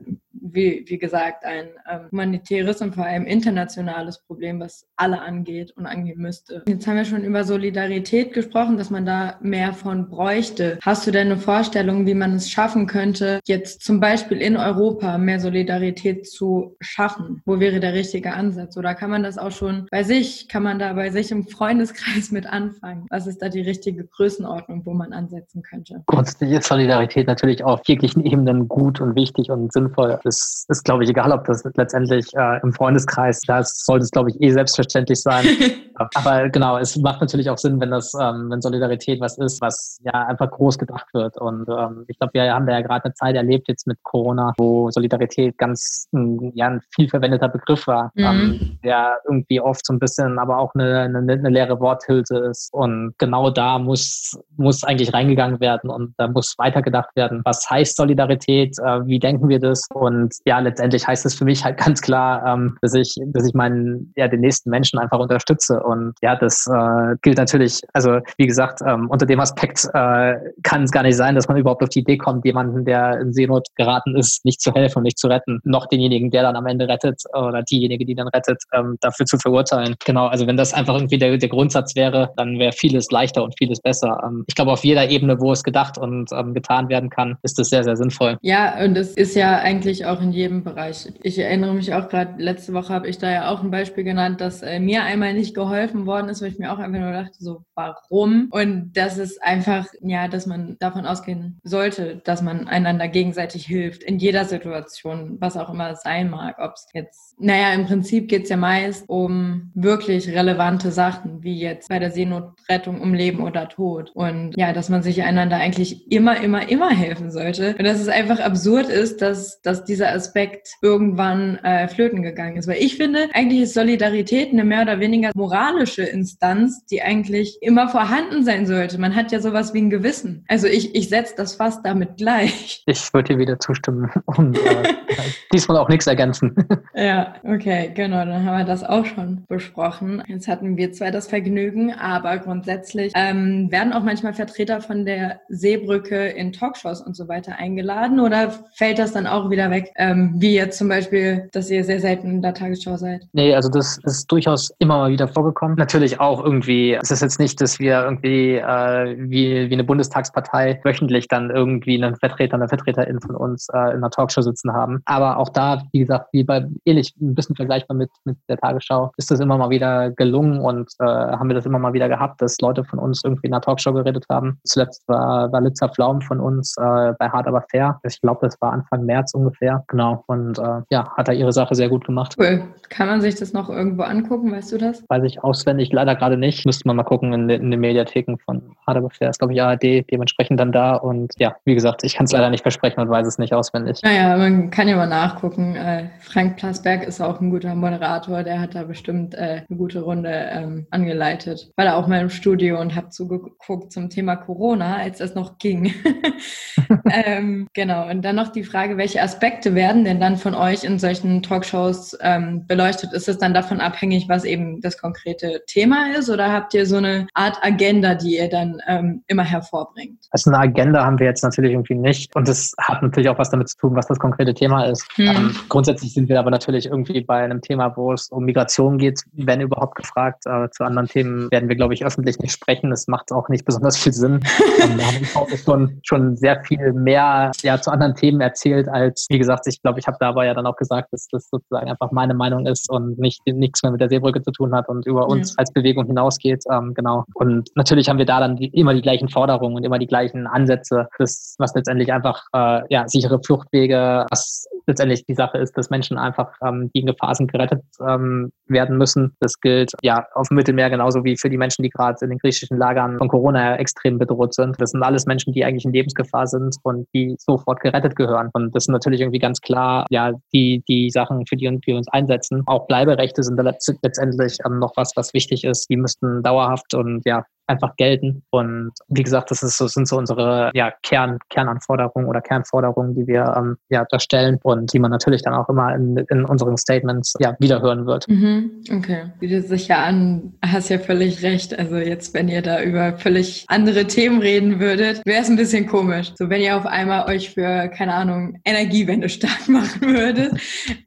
A: wie, wie gesagt, ein ähm, humanitäres und vor allem internationales Problem, was alle angeht und angehen müsste. Jetzt haben wir schon über Solidarität gesprochen, dass man da mehr von bräuchte. Hast du denn eine Vorstellung, wie man es schaffen könnte, jetzt zum Beispiel in Europa mehr Solidarität zu schaffen? Wo wäre der richtige Ansatz? Oder kann man das auch schon bei sich, kann man da bei sich im Freundeskreis mit anfangen? Was ist da die richtige Größenordnung, wo man ansetzen könnte?
B: Grundsätzlich ist Solidarität natürlich auf jeglichen Ebenen gut und wichtig und sinnvoll. Das ist, ist glaube ich, egal, ob das letztendlich äh, im Freundeskreis, da sollte es, glaube ich, eh selbstverständlich sein. Aber genau, es macht natürlich auch Sinn, wenn das, ähm, wenn Solidarität was ist, was ja einfach groß gedacht wird. Und ähm, ich glaube, wir haben da ja gerade eine Zeit erlebt jetzt mit Corona, wo Solidarität ganz ein, ja, ein viel verwendeter Begriff war, mhm. ähm, der irgendwie oft so ein bisschen aber auch eine, eine, eine leere Worthülse ist. Und genau da muss, muss eigentlich reingegangen werden und da muss weitergedacht werden. Was heißt Solidarität? Äh, wie denken wir das? Und ja, letztendlich heißt es für mich halt ganz klar, ähm, dass ich, dass ich meinen, ja, den nächsten Menschen einfach unterstütze und ja, das äh, gilt natürlich, also wie gesagt, ähm, unter dem Aspekt äh, kann es gar nicht sein, dass man überhaupt auf die Idee kommt, jemanden, der in Seenot geraten ist, nicht zu helfen und nicht zu retten, noch denjenigen, der dann am Ende rettet oder diejenige, die dann rettet, ähm, dafür zu verurteilen. Genau, also wenn das einfach irgendwie der, der Grundsatz wäre, dann wäre vieles leichter und vieles besser. Ähm, ich glaube, auf jeder Ebene, wo es gedacht und ähm, getan werden kann, ist das sehr, sehr sinnvoll.
A: Ja, und es ist ja eigentlich auch in jedem Bereich. Ich erinnere mich auch gerade, letzte Woche habe ich da ja auch ein Beispiel genannt, dass äh, mir einmal nicht geholfen geholfen worden ist, weil ich mir auch einfach nur dachte, so, warum? Und das ist einfach, ja, dass man davon ausgehen sollte, dass man einander gegenseitig hilft in jeder Situation, was auch immer es sein mag. Ob es jetzt, naja, im Prinzip geht es ja meist um wirklich relevante Sachen, wie jetzt bei der Seenotrettung um Leben oder Tod. Und ja, dass man sich einander eigentlich immer, immer, immer helfen sollte. Und dass es einfach absurd ist, dass, dass dieser Aspekt irgendwann äh, flöten gegangen ist. Weil ich finde, eigentlich ist Solidarität eine mehr oder weniger moralische Instanz, die eigentlich immer vorhanden sein sollte. Man hat ja sowas wie ein Gewissen. Also ich, ich setze das fast damit gleich.
B: Ich würde dir wieder zustimmen und äh, diesmal auch nichts ergänzen.
A: ja, okay, genau, dann haben wir das auch schon besprochen. Jetzt hatten wir zwar das Vergnügen, aber grundsätzlich ähm, werden auch manchmal Vertreter von der Seebrücke in Talkshows und so weiter eingeladen oder fällt das dann auch wieder weg, ähm, wie jetzt zum Beispiel, dass ihr sehr selten in der Tagesschau seid?
B: Nee, also das ist durchaus immer mal wieder vorgekommen. Natürlich auch irgendwie, es ist jetzt nicht, dass wir irgendwie äh, wie, wie eine Bundestagspartei wöchentlich dann irgendwie einen Vertreter, eine Vertreterin von uns äh, in einer Talkshow sitzen haben. Aber auch da, wie gesagt, wie bei ähnlich ein bisschen vergleichbar mit, mit der Tagesschau, ist das immer mal wieder gelungen und äh, haben wir das immer mal wieder gehabt, dass Leute von uns irgendwie in einer Talkshow geredet haben. Zuletzt war, war Litzer Flaum von uns äh, bei Hard aber fair. Ich glaube, das war Anfang März ungefähr. Genau. Und äh, ja, hat er ihre Sache sehr gut gemacht.
A: Cool. Kann man sich das noch irgendwo angucken? Weißt du das?
B: Weiß ich auswendig leider gerade nicht. Müsste man mal gucken in, in den Mediatheken von fair. Ist, glaube ich, ARD dementsprechend dann da. Und ja, wie gesagt, ich kann es leider nicht versprechen und weiß es nicht auswendig.
A: Naja, man kann ja mal nachgucken. Äh, Frank Plasberg ist auch ein guter Moderator. Der hat da bestimmt äh, eine gute Runde ähm, angeleitet. War da auch mal im Studio und habe zugeguckt zum Thema Corona, als das noch ging. ähm, genau. Und dann noch die Frage, welche Aspekte werden denn dann von euch in solchen Talkshows ähm, beleuchtet? Ist es dann davon abhängig, was eben das konkrete Thema ist? Oder habt ihr so eine Art Agenda, die ihr dann ähm, immer hervorbringt?
B: Also eine Agenda haben wir jetzt natürlich irgendwie nicht. Und das hat natürlich auch was damit zu tun, was das konkrete Thema ist. Hm. Ähm, grundsätzlich sind wir aber natürlich irgendwie bei einem Thema, wo es um Migration geht, wenn überhaupt gefragt. Äh, zu anderen Themen werden wir, glaube ich, öffentlich nicht sprechen. Das macht auch nicht besonders viel Sinn. ähm, da haben wir auch schon, schon sehr viel mehr ja, zu anderen Themen erzählt, als, wie gesagt, ich glaube, ich habe dabei ja dann auch gesagt, dass das sozusagen einfach meine Meinung ist und nicht nichts mehr mit der Seebrücke zu tun hat und über uns ja. als Bewegung hinausgeht. Ähm, genau. Und natürlich haben wir da dann die, immer die gleichen Forderungen und immer die gleichen Ansätze, das, was letztendlich einfach äh, ja, sichere Fluchtwege, was letztendlich die Sache ist, dass Menschen einfach, ähm, die in Gefahr sind, gerettet ähm, werden müssen. Das gilt ja auf dem Mittelmeer genauso wie für die Menschen, die gerade in den griechischen Lagern von Corona extrem bedroht sind. Das sind alles Menschen, die eigentlich in Lebensgefahr sind und die sofort gerettet gehören. Und das sind natürlich irgendwie ganz klar, ja, die, die Sachen, für die wir uns einsetzen. Auch Bleiberechte sind letztendlich ähm, noch was, was wichtig ist. Die müssten dauerhaft und ja, einfach gelten. Und wie gesagt, das, ist, das sind so unsere ja, Kern, Kernanforderungen oder Kernforderungen, die wir ähm, ja, da stellen und die man natürlich dann auch immer in, in unseren Statements ja, wiederhören wird.
A: Mhm, okay. Bietet sich ja an, hast ja völlig recht. Also jetzt, wenn ihr da über völlig andere Themen reden würdet, wäre es ein bisschen komisch. So, wenn ihr auf einmal euch für, keine Ahnung, Energiewende stark machen würdet,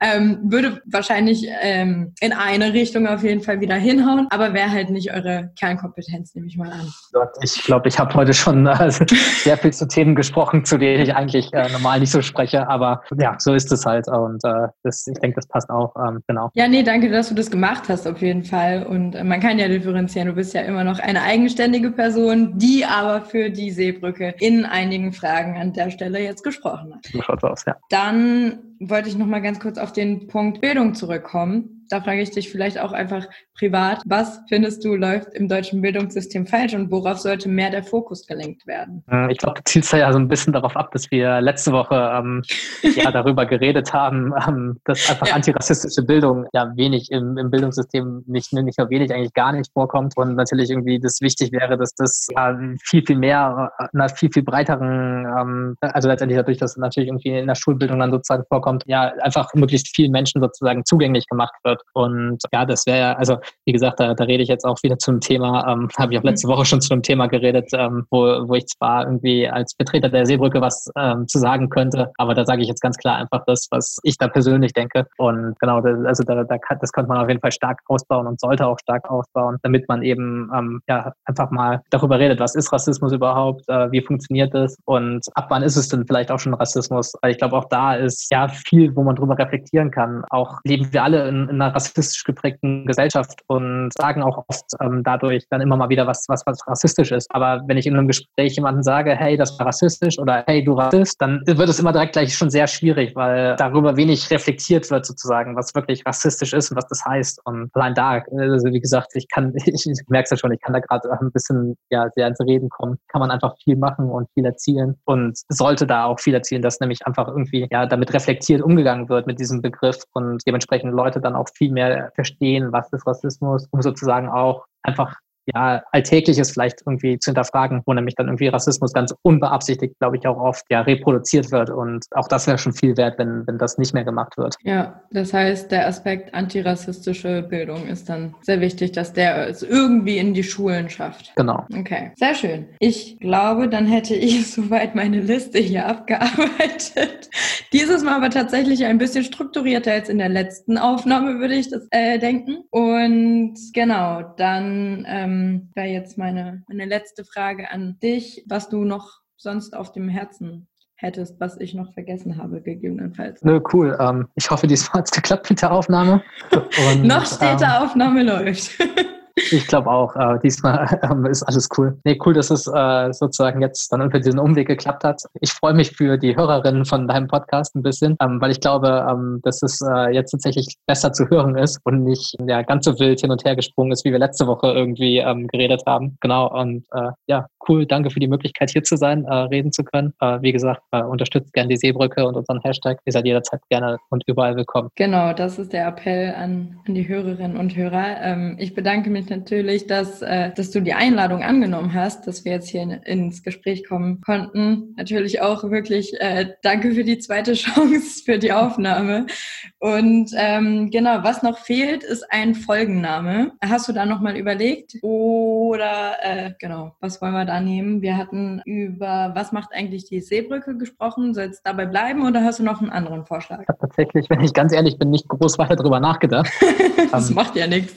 A: ähm, würde wahrscheinlich ähm, in eine Richtung auf jeden Fall wieder hinhauen, aber wäre halt nicht eure Kernkompetenz, nehme ich mal an.
B: Ich glaube, ich habe heute schon äh, sehr viel zu Themen gesprochen, zu denen ich eigentlich äh, normal nicht so spreche, aber ja, so ist es halt und äh, das, ich denke, das passt auch, ähm, genau.
A: Ja, nee, danke, dass du das gemacht hast auf jeden Fall und äh, man kann ja differenzieren, du bist ja immer noch eine eigenständige Person, die aber für die Seebrücke in einigen Fragen an der Stelle jetzt gesprochen hat.
B: So schaut's aus, ja.
A: Dann wollte ich noch mal ganz kurz auf den Punkt Bildung zurückkommen da frage ich dich vielleicht auch einfach privat, was findest du läuft im deutschen Bildungssystem falsch und worauf sollte mehr der Fokus gelenkt werden?
B: Äh, ich glaube, du zielst ja so ein bisschen darauf ab, dass wir letzte Woche ähm, ja darüber geredet haben, ähm, dass einfach ja. antirassistische Bildung ja wenig im, im Bildungssystem nicht, nicht nur wenig, eigentlich gar nicht vorkommt und natürlich irgendwie das wichtig wäre, dass das ja, viel, viel mehr, äh, einer viel, viel breiteren, ähm, also letztendlich dadurch, dass es natürlich irgendwie in der Schulbildung dann sozusagen vorkommt, ja, einfach möglichst vielen Menschen sozusagen zugänglich gemacht wird wird. Und ja, das wäre ja, also wie gesagt, da, da rede ich jetzt auch wieder zum Thema, ähm, habe ich auch letzte Woche schon zu einem Thema geredet, ähm, wo, wo ich zwar irgendwie als Vertreter der Seebrücke was ähm, zu sagen könnte, aber da sage ich jetzt ganz klar einfach das, was ich da persönlich denke. Und genau, das, also da, da kann, das könnte man auf jeden Fall stark ausbauen und sollte auch stark ausbauen, damit man eben ähm, ja einfach mal darüber redet, was ist Rassismus überhaupt, äh, wie funktioniert das und ab wann ist es denn vielleicht auch schon Rassismus? Weil ich glaube, auch da ist ja viel, wo man drüber reflektieren kann. Auch leben wir alle in, in einer rassistisch geprägten Gesellschaft und sagen auch oft ähm, dadurch dann immer mal wieder was, was, was rassistisch ist. Aber wenn ich in einem Gespräch jemandem sage, hey, das war rassistisch oder hey, du Rassist, dann wird es immer direkt gleich schon sehr schwierig, weil darüber wenig reflektiert wird sozusagen, was wirklich rassistisch ist und was das heißt. Und allein da, also wie gesagt, ich kann, ich, ich merke es ja schon, ich kann da gerade ein bisschen ja sehr ins Reden kommen, kann man einfach viel machen und viel erzielen und sollte da auch viel erzielen, dass nämlich einfach irgendwie ja damit reflektiert umgegangen wird mit diesem Begriff und dementsprechend Leute dann auch viel mehr verstehen, was ist Rassismus, um sozusagen auch einfach ja, Alltägliches vielleicht irgendwie zu hinterfragen, wo nämlich dann irgendwie Rassismus ganz unbeabsichtigt, glaube ich, auch oft ja reproduziert wird. Und auch das wäre schon viel wert, wenn, wenn das nicht mehr gemacht wird.
A: Ja, das heißt, der Aspekt antirassistische Bildung ist dann sehr wichtig, dass der es irgendwie in die Schulen schafft.
B: Genau.
A: Okay, sehr schön. Ich glaube, dann hätte ich soweit meine Liste hier abgearbeitet. Dieses Mal aber tatsächlich ein bisschen strukturierter als in der letzten Aufnahme, würde ich das äh, denken. Und genau, dann ähm, ähm, wäre jetzt meine, meine letzte Frage an dich, was du noch sonst auf dem Herzen hättest, was ich noch vergessen habe, gegebenenfalls.
B: Nö, cool. Ähm, ich hoffe, diesmal hat es geklappt mit der Aufnahme.
A: Und, noch steht ähm, Aufnahme läuft.
B: Ich glaube auch, äh, diesmal äh, ist alles cool. Nee, cool, dass es äh, sozusagen jetzt dann über diesen Umweg geklappt hat. Ich freue mich für die Hörerinnen von deinem Podcast ein bisschen, ähm, weil ich glaube, ähm, dass es äh, jetzt tatsächlich besser zu hören ist und nicht ja, ganz so wild hin und her gesprungen ist, wie wir letzte Woche irgendwie ähm, geredet haben. Genau, und äh, ja, cool, danke für die Möglichkeit hier zu sein, äh, reden zu können. Äh, wie gesagt, äh, unterstützt gerne die Seebrücke und unseren Hashtag. Ihr seid jederzeit gerne und überall willkommen.
A: Genau, das ist der Appell an, an die Hörerinnen und Hörer. Ähm, ich bedanke mich natürlich, dass, äh, dass du die Einladung angenommen hast, dass wir jetzt hier in, ins Gespräch kommen konnten. Natürlich auch wirklich äh, danke für die zweite Chance für die Aufnahme. Und ähm, genau, was noch fehlt, ist ein Folgenname. Hast du da nochmal überlegt? Oder äh, genau, was wollen wir da nehmen? Wir hatten über was macht eigentlich die Seebrücke gesprochen. Soll es dabei bleiben oder hast du noch einen anderen Vorschlag?
B: Ich habe tatsächlich, wenn ich ganz ehrlich bin, nicht groß weiter drüber nachgedacht.
A: das um, macht ja nichts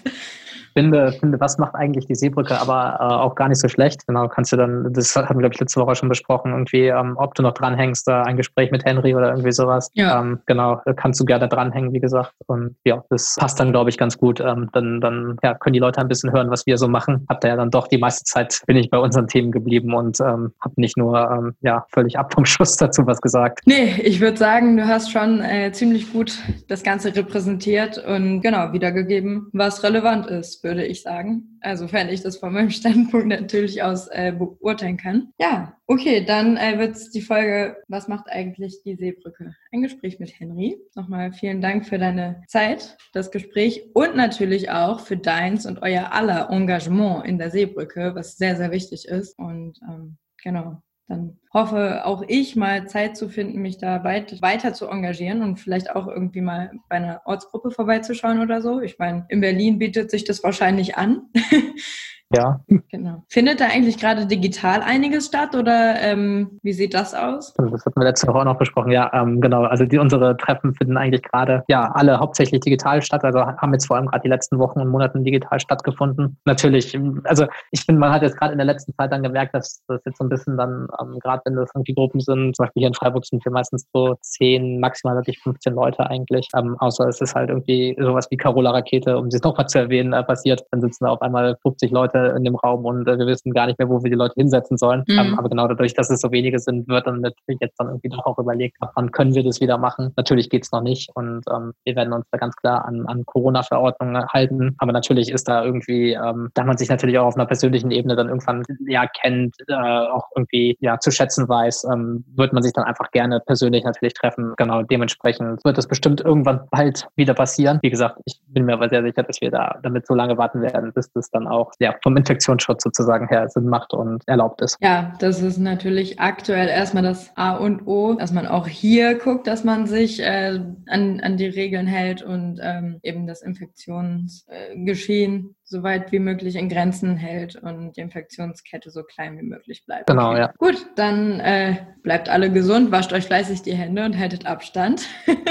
B: finde, finde, was macht eigentlich die Seebrücke, aber äh, auch gar nicht so schlecht. Genau, kannst du dann, das hatten wir, glaube ich, letzte Woche schon besprochen, irgendwie, ähm, ob du noch dranhängst, äh, ein Gespräch mit Henry oder irgendwie sowas. Ja. Ähm, genau, kannst du gerne dranhängen, wie gesagt. Und ja, das passt dann, glaube ich, ganz gut. Ähm, dann dann ja, können die Leute ein bisschen hören, was wir so machen. Habt ihr ja dann doch die meiste Zeit bin ich bei unseren Themen geblieben und ähm, habe nicht nur ähm, ja, völlig ab vom Schuss dazu was gesagt.
A: Nee, ich würde sagen, du hast schon äh, ziemlich gut das Ganze repräsentiert und genau wiedergegeben, was relevant ist würde ich sagen. Also, wenn ich das von meinem Standpunkt natürlich aus äh, beurteilen kann. Ja, okay, dann äh, wird die Folge, was macht eigentlich die Seebrücke? Ein Gespräch mit Henry. Nochmal vielen Dank für deine Zeit, das Gespräch und natürlich auch für deins und euer aller Engagement in der Seebrücke, was sehr, sehr wichtig ist. Und ähm, genau, dann hoffe auch ich mal Zeit zu finden, mich da weit, weiter zu engagieren und vielleicht auch irgendwie mal bei einer Ortsgruppe vorbeizuschauen oder so. Ich meine, in Berlin bietet sich das wahrscheinlich an.
B: Ja.
A: Genau. Findet da eigentlich gerade digital einiges statt oder ähm, wie sieht das aus?
B: Also das hatten wir letzte Woche auch noch besprochen. Ja, ähm, genau. Also die, unsere Treffen finden eigentlich gerade ja alle hauptsächlich digital statt. Also haben jetzt vor allem gerade die letzten Wochen und Monaten digital stattgefunden. Natürlich, also ich finde, man hat jetzt gerade in der letzten Zeit dann gemerkt, dass das jetzt so ein bisschen dann, ähm, gerade wenn das irgendwie Gruppen sind, zum Beispiel hier in Freiburg sind wir meistens so zehn, maximal wirklich 15 Leute eigentlich. Ähm, außer es ist halt irgendwie sowas wie Carola Rakete, um sie nochmal zu erwähnen, äh, passiert. Dann sitzen da auf einmal 50 Leute Leute in dem Raum und äh, wir wissen gar nicht mehr, wo wir die Leute hinsetzen sollen. Mhm. Ähm, aber genau dadurch, dass es so wenige sind, wird dann natürlich jetzt dann irgendwie doch auch überlegt, wann können wir das wieder machen. Natürlich geht's noch nicht und ähm, wir werden uns da ganz klar an, an Corona-Verordnungen halten. Aber natürlich ist da irgendwie, ähm, da man sich natürlich auch auf einer persönlichen Ebene dann irgendwann ja kennt, äh, auch irgendwie ja zu schätzen weiß, ähm, wird man sich dann einfach gerne persönlich natürlich treffen. Genau, dementsprechend wird das bestimmt irgendwann bald wieder passieren. Wie gesagt, ich bin mir aber sehr sicher, dass wir da damit so lange warten werden, bis das dann auch ja, vom Infektionsschutz sozusagen her Sinn macht und erlaubt ist.
A: Ja, das ist natürlich aktuell erstmal das A und O, dass man auch hier guckt, dass man sich äh, an, an die Regeln hält und ähm, eben das Infektionsgeschehen äh, so weit wie möglich in Grenzen hält und die Infektionskette so klein wie möglich bleibt.
B: Genau, ja.
A: Gut, dann äh, bleibt alle gesund, wascht euch fleißig die Hände und haltet Abstand.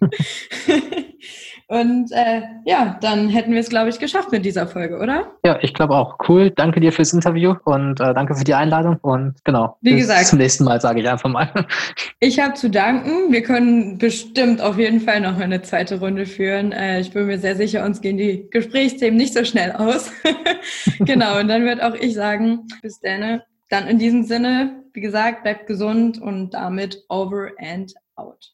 A: Und äh, ja, dann hätten wir es, glaube ich, geschafft mit dieser Folge, oder?
B: Ja, ich glaube auch. Cool. Danke dir fürs Interview und äh, danke für die Einladung. Und genau,
A: Wie
B: bis
A: gesagt,
B: zum nächsten Mal, sage ich einfach mal.
A: Ich habe zu danken. Wir können bestimmt auf jeden Fall noch eine zweite Runde führen. Äh, ich bin mir sehr sicher, uns gehen die Gesprächsthemen nicht so schnell aus. genau, und dann wird auch ich sagen, bis dann. Dann in diesem Sinne, wie gesagt, bleibt gesund und damit over and out.